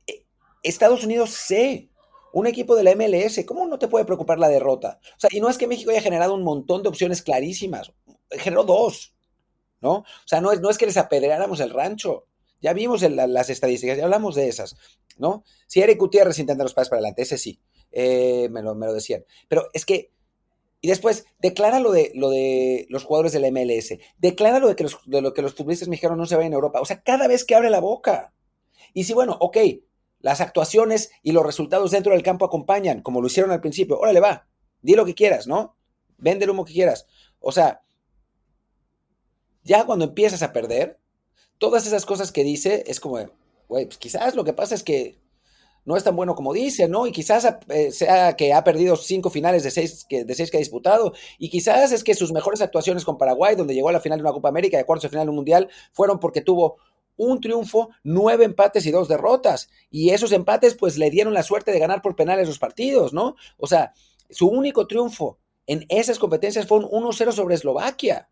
eh, Estados Unidos C, un equipo de la MLS. ¿Cómo no te puede preocupar la derrota? O sea, y no es que México haya generado un montón de opciones clarísimas, generó dos, ¿no? O sea, no es, no es que les apedreáramos el rancho. Ya vimos las estadísticas, ya hablamos de esas, ¿no? Si Eric Gutiérrez intenta los pases para adelante, ese sí, eh, me, lo, me lo decían. Pero es que y después, declara lo de, lo de los jugadores de la MLS. Declara lo de, que los, de lo que los futbolistas mexicanos no se vayan a Europa. O sea, cada vez que abre la boca. Y si, bueno, ok, las actuaciones y los resultados dentro del campo acompañan, como lo hicieron al principio. Órale, va, di lo que quieras, ¿no? Vende el humo que quieras. O sea, ya cuando empiezas a perder, todas esas cosas que dice es como, güey, pues quizás lo que pasa es que no es tan bueno como dice, ¿no? Y quizás eh, sea que ha perdido cinco finales de seis, que, de seis que ha disputado, y quizás es que sus mejores actuaciones con Paraguay, donde llegó a la final de una Copa América y a cuartos de final de un Mundial, fueron porque tuvo un triunfo, nueve empates y dos derrotas. Y esos empates pues le dieron la suerte de ganar por penales los partidos, ¿no? O sea, su único triunfo en esas competencias fue un 1-0 sobre Eslovaquia.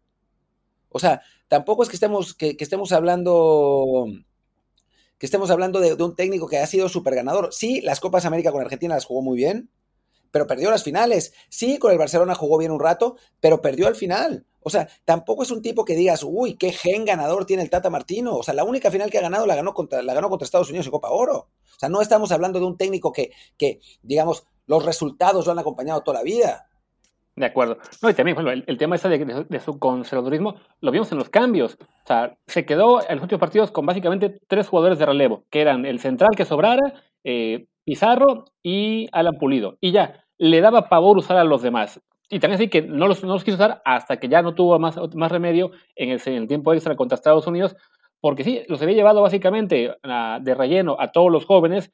O sea, tampoco es que estemos, que, estemos hablando que estemos hablando de, de, un técnico que ha sido súper ganador. Sí, las Copas América con Argentina las jugó muy bien, pero perdió las finales. Sí, con el Barcelona jugó bien un rato, pero perdió al final. O sea, tampoco es un tipo que digas, uy, qué gen ganador tiene el Tata Martino. O sea, la única final que ha ganado la ganó contra, la ganó contra Estados Unidos en Copa Oro. O sea, no estamos hablando de un técnico que, que digamos, los resultados lo han acompañado toda la vida. De acuerdo. No, y también, bueno, el, tema ese de, su conservadurismo lo vimos en los cambios. O sea, se quedó en los últimos partidos con básicamente tres jugadores de relevo, que eran el central que sobrara, eh, Pizarro y Alan Pulido. Y ya, le daba pavor usar a los demás y también así que no los, no los quiso usar hasta que ya no tuvo más, más remedio en el, en el tiempo extra contra Estados Unidos, porque sí, los había llevado básicamente de relleno a todos los jóvenes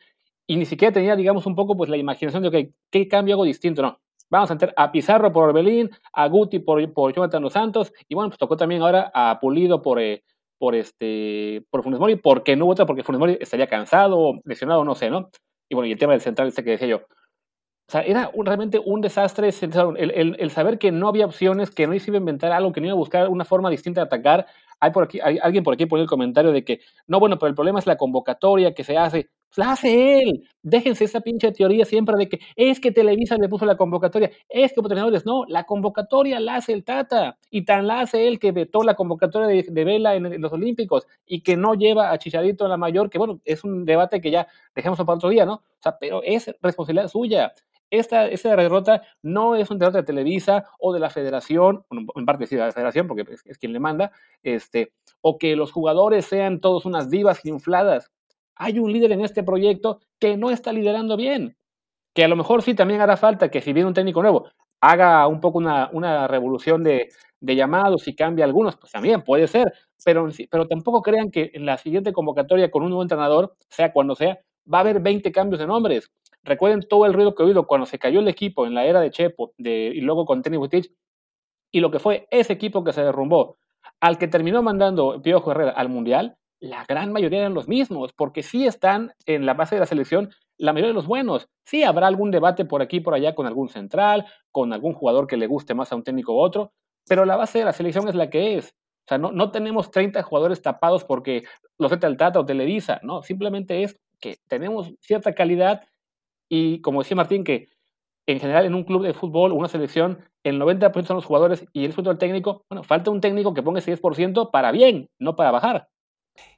y ni siquiera tenía, digamos, un poco pues la imaginación de, ok, ¿qué cambio hago distinto? No, vamos a meter a Pizarro por Orbelín, a Guti por, por Jonathan Los Santos, y bueno, pues tocó también ahora a Pulido por, eh, por, este, por Funes Mori, porque no otra, porque Funes Mori estaría cansado, lesionado, no sé, ¿no? Y bueno, y el tema del central este que decía yo, o sea, era realmente un desastre el, el, saber que no había opciones, que no iba a inventar algo, que no iba a buscar una forma distinta de atacar. Hay por aquí, hay alguien por aquí pone el comentario de que, no, bueno, pero el problema es la convocatoria que se hace. Pues la hace él. Déjense esa pinche teoría siempre de que es que Televisa le puso la convocatoria, es que entrenadores, no, la convocatoria la hace el Tata. Y tan la hace él que vetó la convocatoria de, Vela en, los Olímpicos y que no lleva a Chicharito en la mayor, que bueno, es un debate que ya dejemos para otro día, ¿no? O sea, pero es responsabilidad suya esta, esta derrota no es un derrota de Televisa o de la federación, en parte sí de la federación, porque es, quien le manda, este, o que los jugadores sean todos unas divas infladas. Hay un líder en este proyecto que no está liderando bien, que a lo mejor sí también hará falta que si viene un técnico nuevo, haga un poco una, una revolución de, de, llamados y cambie algunos, pues también puede ser, pero, pero tampoco crean que en la siguiente convocatoria con un nuevo entrenador, sea cuando sea, va a haber 20 cambios de nombres. Recuerden todo el ruido que oído cuando se cayó el equipo en la era de Chepo de, y luego con Tenny Butich y lo que fue ese equipo que se derrumbó, al que terminó mandando Piojo Herrera al Mundial, la gran mayoría eran los mismos, porque sí están en la base de la selección la mayoría de los buenos. Sí habrá algún debate por aquí por allá con algún central, con algún jugador que le guste más a un técnico u otro, pero la base de la selección es la que es. O sea, no, no tenemos 30 jugadores tapados porque los Tata o Televisa, ¿no? Simplemente es que tenemos cierta calidad y como decía Martín, que en general en un club de fútbol, una selección, el 90% son los jugadores y el fútbol técnico, bueno, falta un técnico que ponga ese 10% para bien, no para bajar.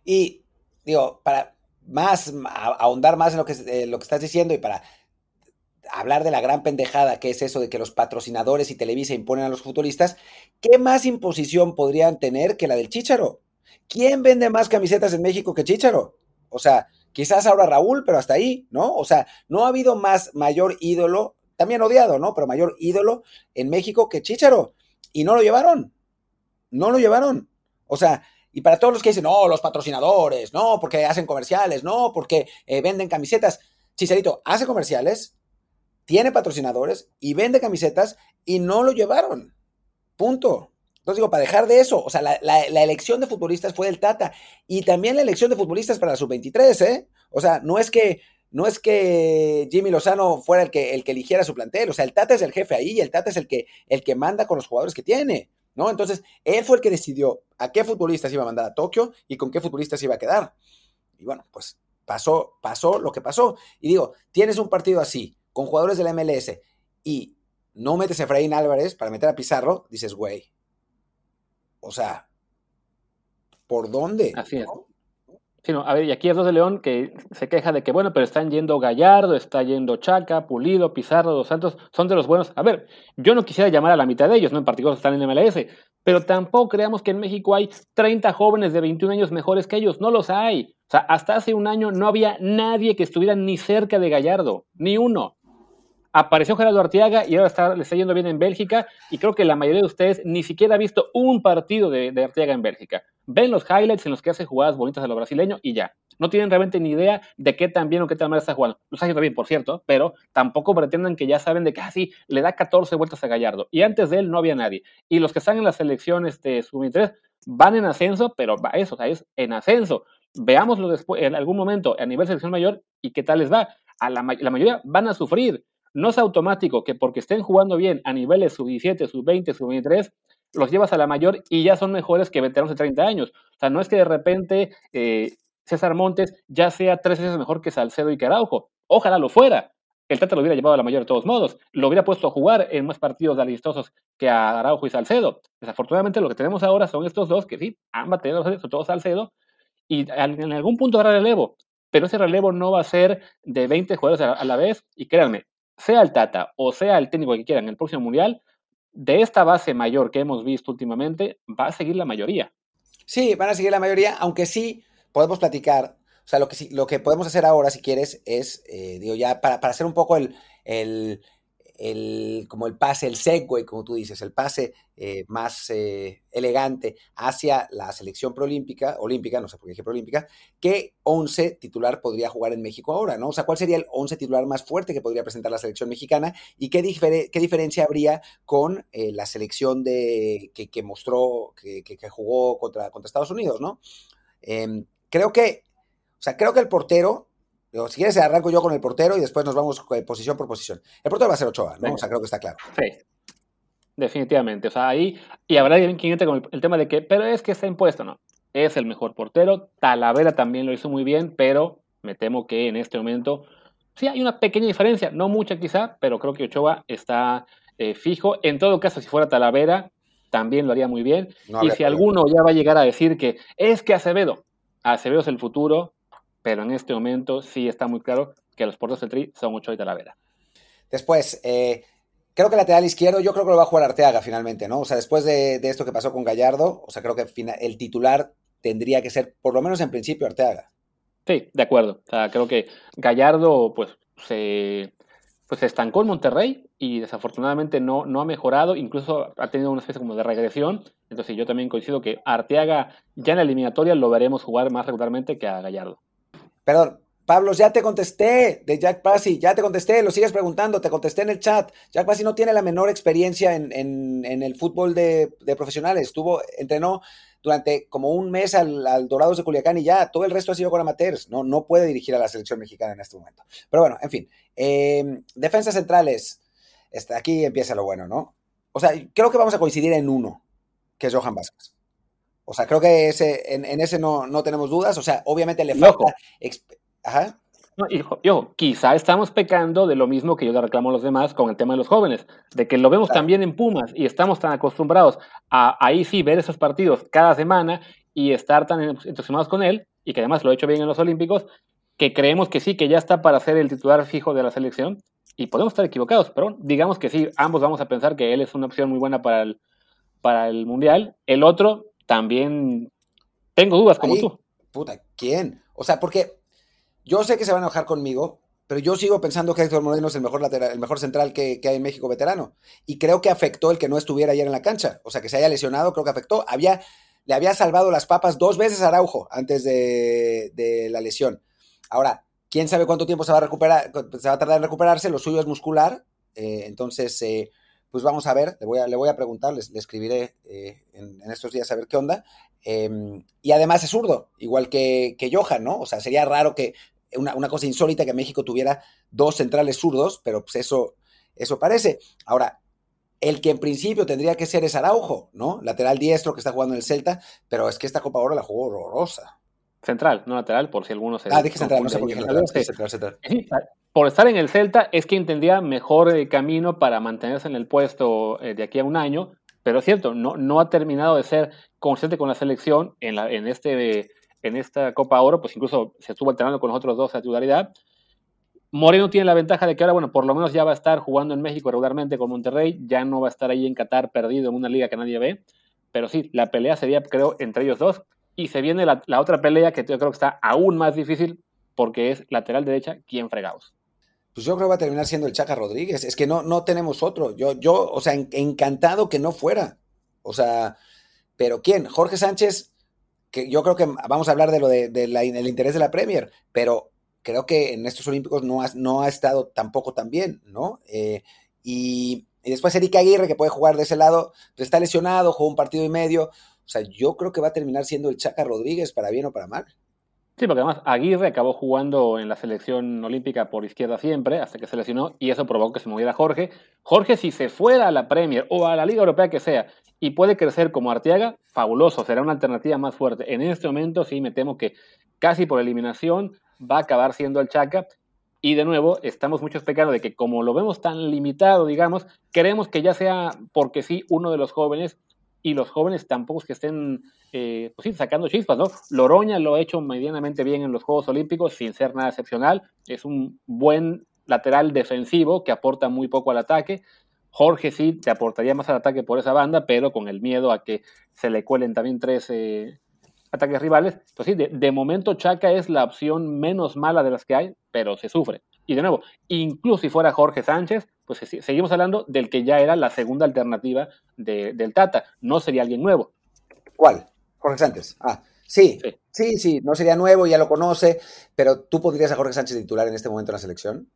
Y digo, para más ahondar más en lo que, eh, lo que estás diciendo y para hablar de la gran pendejada que es eso de que los patrocinadores y Televisa imponen a los futbolistas, ¿qué más imposición podrían tener que la del Chicharo? ¿Quién vende más camisetas en México que Chicharo? O sea, Quizás ahora Raúl, pero hasta ahí, ¿no? O sea, no ha habido más mayor ídolo, también odiado, ¿no? Pero mayor ídolo en México que Chicharo. Y no lo llevaron. No lo llevaron. O sea, y para todos los que dicen, no, los patrocinadores, no, porque hacen comerciales, no, porque eh, venden camisetas. Chicharito hace comerciales, tiene patrocinadores y vende camisetas y no lo llevaron. Punto. Entonces digo, para dejar de eso, o sea, la, elección de futbolistas fue del Tata y también la elección de futbolistas para la sub-23, ¿eh? O sea, no es que no es que Jimmy Lozano fuera el que, el que eligiera su plantel, o sea, el Tata es el jefe ahí y el Tata es el que, el que manda con los jugadores que tiene, ¿no? Entonces, él fue el que decidió a qué futbolistas iba a mandar a Tokio y con qué futbolistas iba a quedar. Y bueno, pues pasó, pasó lo que pasó. Y digo, tienes un partido así, con jugadores de la MLS, y no metes a Efraín Álvarez para meter a Pizarro, dices, güey, o sea, ¿por dónde? Así es. sino, a ver, y aquí es dos de León que se queja de que, bueno, pero están yendo Gallardo, está yendo Chaca, Pulido, Pizarro, Dos Santos, son de los buenos. A ver, yo no quisiera llamar a la mitad de ellos, ¿no? En particular están en MLS, pero tampoco creamos que en México hay 30 jóvenes de 21 años mejores que ellos, no los hay. O sea, hasta hace un año no había nadie que estuviera ni cerca de Gallardo, ni uno. Apareció Gerardo Arteaga y ahora está, le está yendo bien en Bélgica y creo que la mayoría de ustedes ni siquiera ha visto un partido de, de Arteaga en Bélgica. Ven los highlights en los que hace jugadas bonitas a lo brasileño y ya. No tienen realmente ni idea de qué tan bien o qué tan mal está jugando. Lo está haciendo bien, por cierto, pero tampoco pretendan que ya saben de que así ah, le da 14 vueltas a Gallardo. Y antes de él no había nadie. Y los que están en la selección este, sub-23 van en ascenso, pero va eso, o sea, es en ascenso. Veámoslo después, en algún momento a nivel selección mayor y qué tal les va. A la, la mayoría van a sufrir. No es automático que porque estén jugando bien a niveles sub-17, sub-20, sub-23, los llevas a la mayor y ya son mejores que veteranos de 30 años. O sea, no es que de repente eh, César Montes ya sea tres veces mejor que Salcedo y que Araujo. Ojalá lo fuera. El Tata lo hubiera llevado a la mayor de todos modos. Lo hubiera puesto a jugar en más partidos amistosos que a Araujo y Salcedo. Desafortunadamente lo que tenemos ahora son estos dos que sí han batido, sobre todo Salcedo, y en algún punto habrá relevo. Pero ese relevo no va a ser de 20 jugadores a la vez. Y créanme, sea el Tata o sea el técnico que quiera en el próximo Mundial, de esta base mayor que hemos visto últimamente, va a seguir la mayoría. Sí, van a seguir la mayoría, aunque sí podemos platicar. O sea, lo que, lo que podemos hacer ahora, si quieres, es, eh, digo, ya para, para, hacer un poco el, el, como el pase, el segue, como tú dices, el pase eh, más eh, elegante hacia la selección proolímpica, olímpica, no sé por qué dije proolímpica, ¿qué 11 titular podría jugar en México ahora? ¿no? O sea, ¿cuál sería el 11 titular más fuerte que podría presentar la selección mexicana? ¿Y qué, qué diferencia habría con eh, la selección de, que, que mostró, que, que, jugó contra, contra Estados Unidos? ¿no? Em, creo que, o sea, creo que el portero si quieres, arranco yo con el portero y después nos vamos eh, posición por posición. El portero va a ser Ochoa, ¿no? O sea, creo que está claro. Sí. Definitivamente. O sea, ahí. Y habrá quien entre con el, tema de que, pero es que está impuesto, ¿no? Es el mejor portero. Talavera también lo hizo muy bien, pero me temo que en este momento. Sí, hay una pequeña diferencia, no mucha quizá, pero creo que Ochoa está eh, fijo. En todo caso, si fuera Talavera, también lo haría muy bien. y si alguno ya va a llegar a decir que es que Acevedo, Acevedo es el futuro, pero en este momento sí está muy claro que los porteros del Tri son Ochoa y Talavera. Después, eh, creo que lateral izquierdo, yo creo que lo va a jugar Arteaga finalmente, ¿no? O sea, después de, esto que pasó con Gallardo, o sea, creo que el titular tendría que ser, por lo menos en principio, Arteaga. Sí, de acuerdo. O sea, creo que Gallardo, pues, se, pues, se estancó en Monterrey y desafortunadamente no, no ha mejorado, incluso ha tenido una especie como de regresión. Entonces, yo también coincido que Arteaga ya en la eliminatoria lo veremos jugar más regularmente que a Gallardo. Perdón, Pablos, ya te contesté de Jack Passy, ya te contesté, lo sigues preguntando, te contesté en el chat. Jack Passy no tiene la menor experiencia en, el fútbol de, profesionales. Estuvo, entrenó durante como un mes al, Dorados de Culiacán y ya, todo el resto ha sido con amateurs. No, no puede dirigir a la selección mexicana en este momento. Pero bueno, en fin. Em, defensas centrales. Está, aquí empieza lo bueno, ¿no? O sea, creo que vamos a coincidir en uno, que es Johan Vázquez. O sea, creo que ese, en, ese no, no, tenemos dudas. O sea, obviamente le falta. Ajá. No, hijo, quizá estamos pecando de lo mismo que yo le reclamo a los demás con el tema de los jóvenes, de que lo vemos también en Pumas y estamos tan acostumbrados a ahí sí ver esos partidos cada semana y estar tan entusiasmados con él, y que además lo ha hecho bien en los Olímpicos, que creemos que sí, que ya está para ser el titular fijo de la selección, y podemos estar equivocados, pero digamos que sí, ambos vamos a pensar que él es una opción muy buena para el, para el Mundial. El otro, también tengo dudas como tú. Puta, ¿quién? O sea, porque yo sé que se van a enojar conmigo, pero yo sigo pensando que Héctor Moreno es el mejor lateral, el mejor central que, hay en México veterano. Y creo que afectó el que no estuviera ayer en la cancha. O sea, que se haya lesionado, creo que afectó. Había, le había salvado las papas dos veces a Araujo antes de, la lesión. Ahora, quién sabe cuánto tiempo se va a recuperar, se va a tardar en recuperarse, lo suyo es muscular. Eh, entonces, eh, pues vamos a ver, le voy a, le voy a preguntar, le escribiré eh, en, estos días a ver qué onda. Em, y además es zurdo, igual que, que Johan, ¿no? O sea, sería raro que una, una, cosa insólita que México tuviera dos centrales zurdos, pero pues eso, eso parece. Ahora, el que en principio tendría que ser es Araujo, ¿no? Lateral diestro que está jugando en el Celta, pero es que esta Copa ahora la jugó horrorosa. Central, no lateral, por si alguno se. Ah, dije central, no sé por qué central, central, Por estar en el Celta es quien tendría mejor eh, camino para mantenerse en el puesto eh, de aquí a un año, pero es cierto, no, no ha terminado de ser consciente con la selección en, la, en este en esta Copa Oro, pues incluso se estuvo alternando con los otros dos a titularidad. Moreno tiene la ventaja de que ahora, bueno, por lo menos ya va a estar jugando en México regularmente con Monterrey, ya no va a estar ahí en Qatar perdido en una liga que nadie ve, pero sí, la pelea sería, creo, entre ellos dos, y se viene la, otra pelea que yo creo que está aún más difícil porque es lateral derecha, ¿quién fregados? Pues yo creo que va a terminar siendo el Chaca Rodríguez. Es que no, no tenemos otro. Yo, yo, o sea, encantado que no fuera. O sea, pero ¿quién? Jorge Sánchez, que yo creo que vamos a hablar de lo de, del interés de la Premier, pero creo que en estos Olímpicos no ha, no ha estado tampoco tan bien, ¿no? Eh, y, y, después Erika Aguirre, que puede jugar de ese lado, pues está lesionado, jugó un partido y medio. O sea, yo creo que va a terminar siendo el Chaca Rodríguez para bien o para mal. Sí, porque además Aguirre acabó jugando en la selección olímpica por izquierda siempre, hasta que se lesionó, y eso provocó que se moviera Jorge. Jorge, si se fuera a la Premier o a la Liga Europea que sea, y puede crecer como Arteaga, fabuloso, será una alternativa más fuerte. En este momento sí me temo que casi por eliminación va a acabar siendo el Chaca. Y de nuevo, estamos mucho pecando de que como lo vemos tan limitado, digamos, queremos que ya sea porque sí uno de los jóvenes y los jóvenes tampoco es que estén eh, pues sacando chispas, ¿no? Loroña lo ha hecho medianamente bien en los Juegos Olímpicos sin ser nada excepcional, es un buen lateral defensivo que aporta muy poco al ataque. Jorge sí te aportaría más al ataque por esa banda, pero con el miedo a que se le cuelen también tres eh, ataques rivales. Pues sí, de, momento Chaca es la opción menos mala de las que hay, pero se sufre. Y de nuevo, incluso si fuera Jorge Sánchez, pues seguimos hablando del que ya era la segunda alternativa del Tata. No sería alguien nuevo. ¿Cuál? Jorge Sánchez. Ah, sí, sí, sí, no sería nuevo, ya lo conoce, pero ¿tú podrías a Jorge Sánchez titular en este momento en la selección?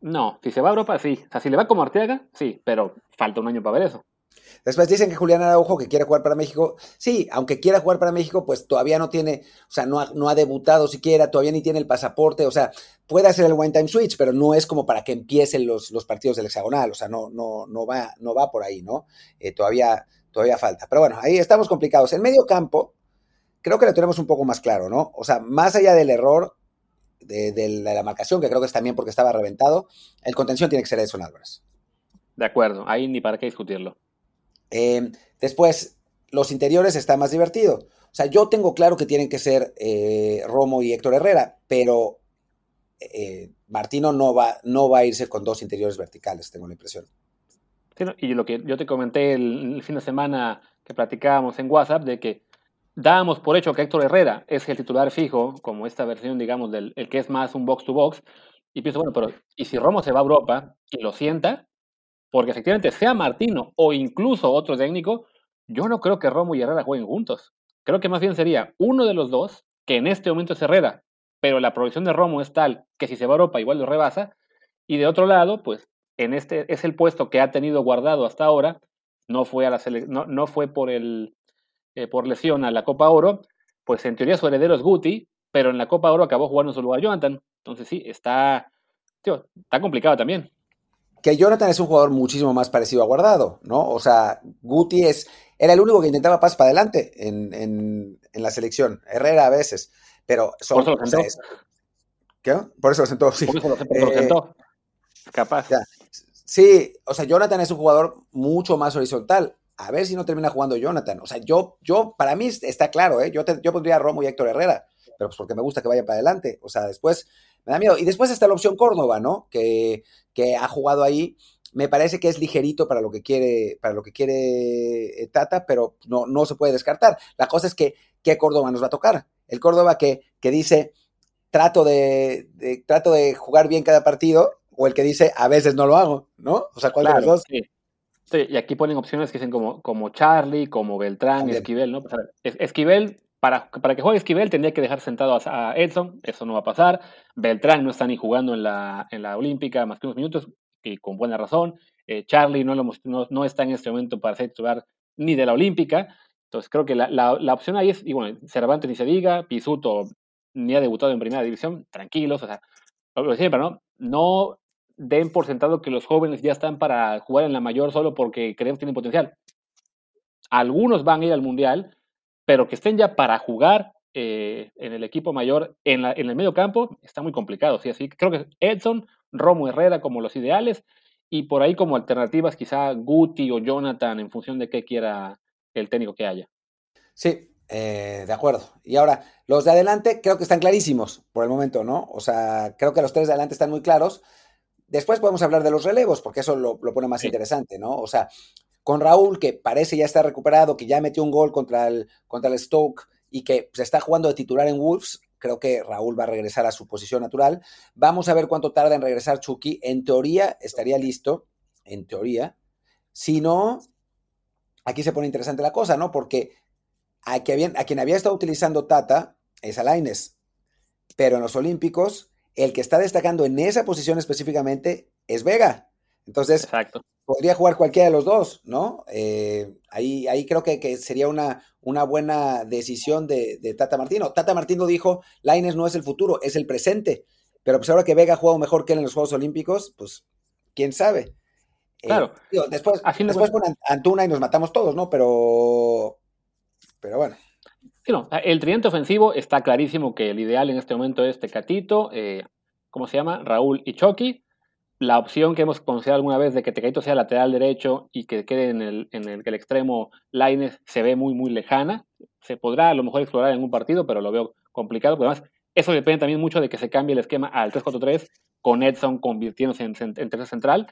No, si se va a Europa, sí. O sea, si le va como Arteaga, sí, pero falta un año para ver eso. Después dicen que Julián Araujo, que quiere jugar para México, sí, aunque quiera jugar para México, pues todavía no tiene, o sea, no ha, no ha debutado siquiera, todavía ni tiene el pasaporte, o sea, puede hacer el one time switch, pero no es como para que empiecen los, los partidos del hexagonal, o sea, no, no, no, va, no va por ahí, ¿no? Eh, todavía, todavía falta. Pero bueno, ahí estamos complicados. En medio campo, creo que lo tenemos un poco más claro, ¿no? O sea, más allá del error de, la marcación, que creo que es también porque estaba reventado, el contención tiene que ser Edson Álvarez. De acuerdo, ahí ni para qué discutirlo. Eh, después, los interiores está más divertido. O sea, yo tengo claro que tienen que ser eh, Romo y Héctor Herrera, pero eh, Martino no va, no va a irse con dos interiores verticales, tengo la impresión. y lo que yo te comenté el, fin de semana que platicábamos en WhatsApp, de que dábamos por hecho que Héctor Herrera es el titular fijo, como esta versión, digamos, del el que es más un box to box, y pienso, bueno, pero ¿y si Romo se va a Europa y lo sienta? Porque efectivamente, sea Martino o incluso otro técnico, yo no creo que Romo y Herrera jueguen juntos. Creo que más bien sería uno de los dos, que en este momento es Herrera, pero la proyección de Romo es tal que si se va a Europa igual lo rebasa. Y de otro lado, pues en este es el puesto que ha tenido guardado hasta ahora. No fue, a la no, no, fue por, el, eh, por lesión a la Copa Oro. Pues en teoría su heredero es Guti, pero en la Copa Oro acabó jugando en su lugar Jonathan. Entonces sí, está, tío, está complicado también que Jonathan es un jugador muchísimo más parecido a Guardado, ¿no? O sea, Guti es, era el único que intentaba pasar para adelante en, la selección. Herrera a veces, pero son, Por eso lo sentó. ¿Qué? Por eso lo sentó, sí. Por eso lo, sentó. Eh, Capaz. Sí, o sea, Jonathan es un jugador mucho más horizontal. A ver si no termina jugando Jonathan. O sea, yo, yo, para mí está claro, ¿eh? Yo, yo pondría a Romo y Héctor Herrera, pero pues porque me gusta que vaya para adelante. O sea, después me da miedo. Y después está la opción Córdoba, ¿no? Que, que ha jugado ahí. Me parece que es ligerito para lo que quiere, para lo que quiere eh, Tata, pero no, no se puede descartar. La cosa es que, ¿qué Córdoba nos va a tocar? El Córdoba que, que dice, trato de, trato de jugar bien cada partido, o el que dice, a veces no lo hago, ¿no? O sea, ¿cuál de los dos? Sí. y aquí ponen opciones que dicen como, como Charlie, como Beltrán, Esquivel, ¿no? Esquivel para, que juegue Esquivel tendría que dejar sentado a, Edson, eso no va a pasar. Beltrán no está ni jugando en la, en la Olímpica más que unos minutos, con buena razón. Eh, Charlie no, está en este momento para ser titular ni de la Olímpica. Entonces creo que la, opción ahí es, y bueno, Cervantes ni se diga, Pisuto ni ha debutado en primera división, tranquilos, o sea, lo siempre, ¿no? No den por sentado que los jóvenes ya están para jugar en la mayor solo porque creemos que tienen potencial. Algunos van a ir al Mundial, pero que estén ya para jugar eh, en el equipo mayor, en el medio campo, está muy complicado. ¿sí? Así que creo que Edson, Romo Herrera como los ideales, y por ahí como alternativas quizá Guti o Jonathan en función de qué quiera el técnico que haya. Sí, Eh, de acuerdo. Y ahora, los de adelante creo que están clarísimos por el momento, ¿no? O sea, creo que los tres de adelante están muy claros. Después podemos hablar de los relevos, porque eso lo, pone más interesante, ¿no? O sea, con Raúl, que parece ya está recuperado, que ya metió un gol contra el, contra el Stoke y que se está jugando de titular en Wolves, creo que Raúl va a regresar a su posición natural. Vamos a ver cuánto tarda en regresar Chucky. En teoría estaría listo, en teoría. Si no, aquí se pone interesante la cosa, ¿no? Porque a, a quien había estado utilizando Tata es Alaines, pero en los Olímpicos, el que está destacando en esa posición específicamente es Vega. Entonces, podría jugar cualquiera de los dos, ¿no? Eh, ahí, ahí creo que, sería una, una buena decisión de, Tata Martino. Tata Martino dijo, Laines no es el futuro, es el presente. Pero pues ahora que Vega ha jugado mejor que él en los Juegos Olímpicos, pues quién sabe. Eh, claro. después después con Antuna y nos matamos todos, ¿no? Pero, pero bueno. el tridente ofensivo está clarísimo que el ideal en este momento es Tecatito, eh, ¿cómo se llama? Raúl y Chucky la opción que hemos considerado alguna vez de que Tecatito sea lateral derecho y que quede en el, en el, extremo Laines se ve muy, muy lejana. Se podrá a lo mejor explorar en un partido, pero lo veo complicado. Además, eso depende también mucho de que se cambie el esquema al 3-4-3 con Edson convirtiéndose en, en, tercer central.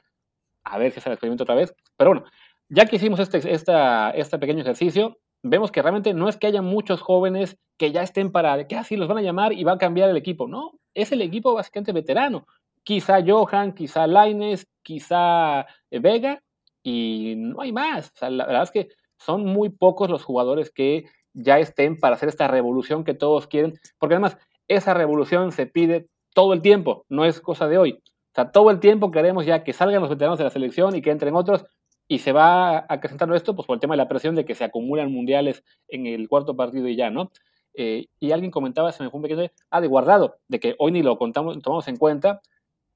A ver si se el experimento otra vez. Pero bueno, ya que hicimos este, esta, este pequeño ejercicio, vemos que realmente no es que haya muchos jóvenes que ya estén para, que así los van a llamar y va a cambiar el equipo. No, es el equipo básicamente veterano quizá Johan, quizá Laines, quizá eh, Vega, y no hay más. la verdad es que son muy pocos los jugadores que ya estén para hacer esta revolución que todos quieren, porque además esa revolución se pide todo el tiempo, no es cosa de hoy. O sea, todo el tiempo queremos ya que salgan los veteranos de la selección y que entren otros, y se va acrecentando esto pues por el tema de la presión de que se acumulan mundiales en el cuarto partido y ya, ¿no? Eh, y alguien comentaba, se me fue un pequeño, ah, de guardado, de que hoy ni lo contamos, tomamos en cuenta,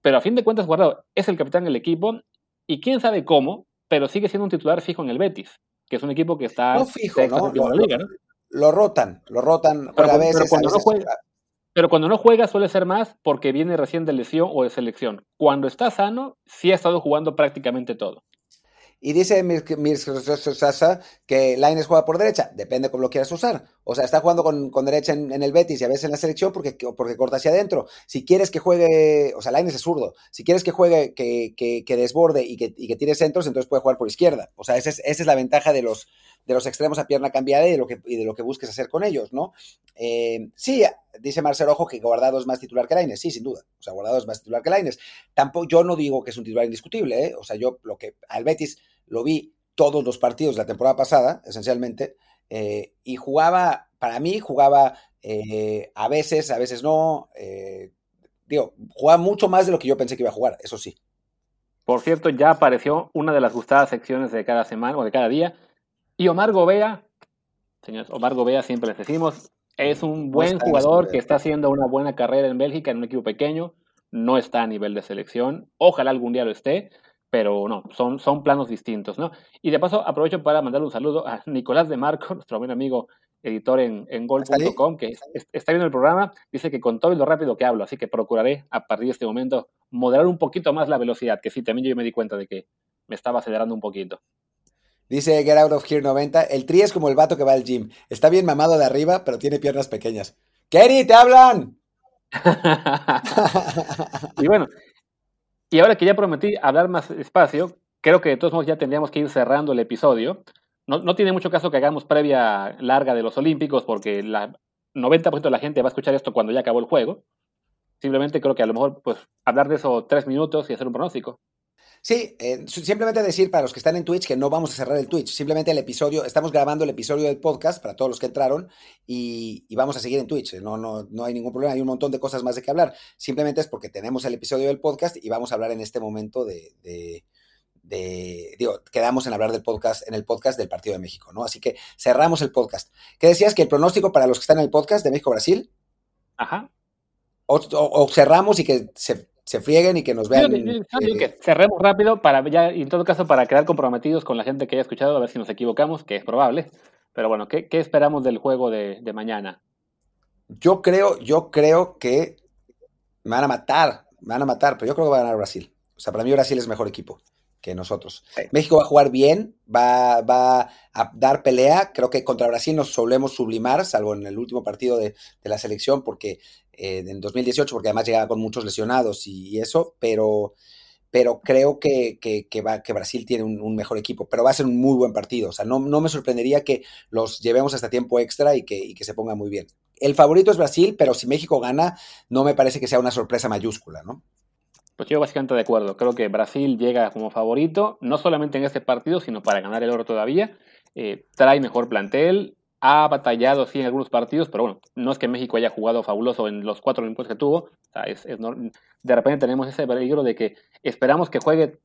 pero a fin de cuentas, Guardado es el capitán del equipo y quién sabe cómo, pero sigue siendo un titular fijo en el Betis, que es un equipo que está. No fijo, ¿no? Lo, la liga, ¿no? Lo rotan, lo rotan pero, a veces. cuando no juega, pero cuando no juega suele ser más porque viene recién de lesión o de selección. Cuando está sano, sí ha estado jugando prácticamente todo. Y dice Sasa que Laines juega por derecha. Depende cómo lo quieras usar. O sea, está jugando con, derecha en, el Betis y a veces en la selección porque, porque corta hacia adentro. Si quieres que juegue, o sea, Laines es zurdo. Si quieres que juegue, que, que, desborde y que, y que, tire centros, entonces puede jugar por izquierda. O sea, esa es, esa es la ventaja de los, de los extremos a pierna cambiada y de lo que, y de lo que busques hacer con ellos, ¿no? Eh, sí, dice Marcelo Ojo que Guardado es más titular que Laines. Sí, sin duda. O sea, Guardado es más titular que Laines. Tampoco, yo no digo que es un titular indiscutible, ¿eh? O sea, yo lo que al Betis lo vi todos los partidos de la temporada pasada, esencialmente, eh, y jugaba, para mí, jugaba eh, a veces, a veces no, eh, digo, jugaba mucho más de lo que yo pensé que iba a jugar, eso sí. Por cierto, ya apareció una de las gustadas secciones de cada semana o de cada día, y Omar Gobea, señores, Omar Gobea siempre les decimos, es un buen jugador que está haciendo una buena carrera en Bélgica en un equipo pequeño, no está a nivel de selección, ojalá algún día lo esté, pero no, son, son planos distintos, ¿no? Y de paso aprovecho para mandarle un saludo a Nicolás de Marco, nuestro buen amigo editor en, en gol.com, que está viendo el programa, dice que con todo lo rápido que hablo, así que procuraré a partir de este momento moderar un poquito más la velocidad, que sí, también yo me di cuenta de que me estaba acelerando un poquito. Dice Get Out of Here 90, el tri es como el vato que va al gym, está bien mamado de arriba, pero tiene piernas pequeñas. ¡Kerry, te hablan! y bueno, y ahora que ya prometí hablar más espacio, creo que de todos modos ya tendríamos que ir cerrando el episodio. No, no tiene mucho caso que hagamos previa larga de los Olímpicos porque la 90% de la gente va a escuchar esto cuando ya acabó el juego. Simplemente creo que a lo mejor pues hablar de eso tres minutos y hacer un pronóstico. Sí, eh, simplemente decir para los que están en Twitch que no vamos a cerrar el Twitch. Simplemente el episodio, estamos grabando el episodio del podcast para todos los que entraron y, vamos a seguir en Twitch. No, no, no hay ningún problema, hay un montón de cosas más de que hablar. Simplemente es porque tenemos el episodio del podcast y vamos a hablar en este momento de, de, digo, quedamos en hablar del podcast, en el podcast del Partido de México, ¿no? Así que cerramos el podcast. ¿Qué decías? Que el pronóstico para los que están en el podcast de México-Brasil. Ajá. o cerramos y que se se frieguen y que nos vean. Eh, cerremos rápido para ya, y en todo caso, para quedar comprometidos con la gente que haya escuchado, a ver si nos equivocamos, que es probable. Pero bueno, ¿qué, esperamos del juego de, mañana? Yo creo, yo creo que me van a matar, me van a matar, pero yo creo que va a ganar Brasil. O sea, para mí Brasil es mejor equipo que nosotros. México va a jugar bien, va, va, a dar pelea. Creo que contra Brasil nos solemos sublimar, salvo en el último partido de, la selección, porque eh, en 2018, porque además llegaba con muchos lesionados y, eso, pero, pero creo que, que, va, que Brasil tiene un, mejor equipo, pero va a ser un muy buen partido. O sea, no, no me sorprendería que los llevemos hasta tiempo extra y que, que se ponga muy bien. El favorito es Brasil, pero si México gana, no me parece que sea una sorpresa mayúscula, ¿no? Pues yo básicamente de acuerdo. Creo que Brasil llega como favorito, no solamente en este partido, sino para ganar el oro todavía. Eh, trae mejor plantel, ha batallado sí en algunos partidos, pero bueno, no es que México haya jugado fabuloso en los cuatro minutos que tuvo. de repente tenemos ese peligro de que esperamos que juegue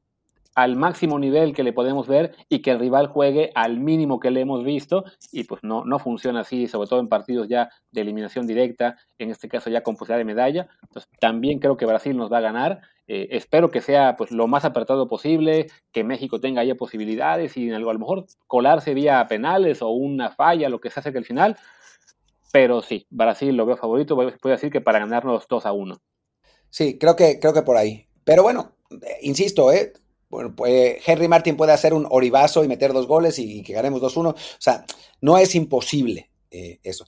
al máximo nivel que le podemos ver y que el rival juegue al mínimo que le hemos visto y pues no, no funciona así, sobre todo en partidos ya de eliminación directa, en este caso ya con posibilidad de medalla. Entonces también creo que Brasil nos va a ganar. Eh, espero que sea pues lo más apretado posible, que México tenga ya posibilidades y algo, a lo mejor colarse vía penales o una falla, lo que se hace que al final. Pero sí, Brasil lo veo favorito, a decir que para ganarnos 2 a 1. Sí, creo que, creo que por ahí. Pero bueno, eh, insisto, ¿eh? bueno, pues Henry Martin puede hacer un orivazo y meter dos goles y, que ganemos 2-1. O sea, no es imposible eh, eso.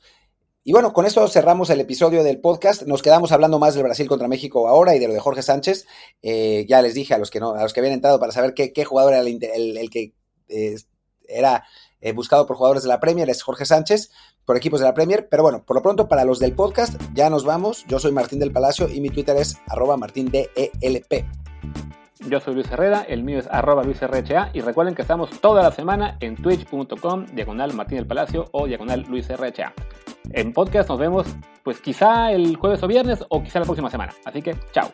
Y bueno, con esto cerramos el episodio del podcast. Nos quedamos hablando más del Brasil contra México ahora y de lo de Jorge Sánchez. Eh, ya les dije a los que no, a los que habían entrado para saber qué, jugador era el, que eh, era buscado por jugadores de la Premier, es Jorge Sánchez, por equipos de la Premier. Pero bueno, por lo pronto, para los del podcast, ya nos vamos. Yo soy Martín del Palacio y mi Twitter es arroba martindelp. Yo soy Luis Herrera, el mío es arroba luisrha y recuerden que estamos toda la semana en twitch.com, diagonal Martín del Palacio o diagonal Luis En podcast nos vemos pues quizá el jueves o viernes o quizá la próxima semana. Así que chao.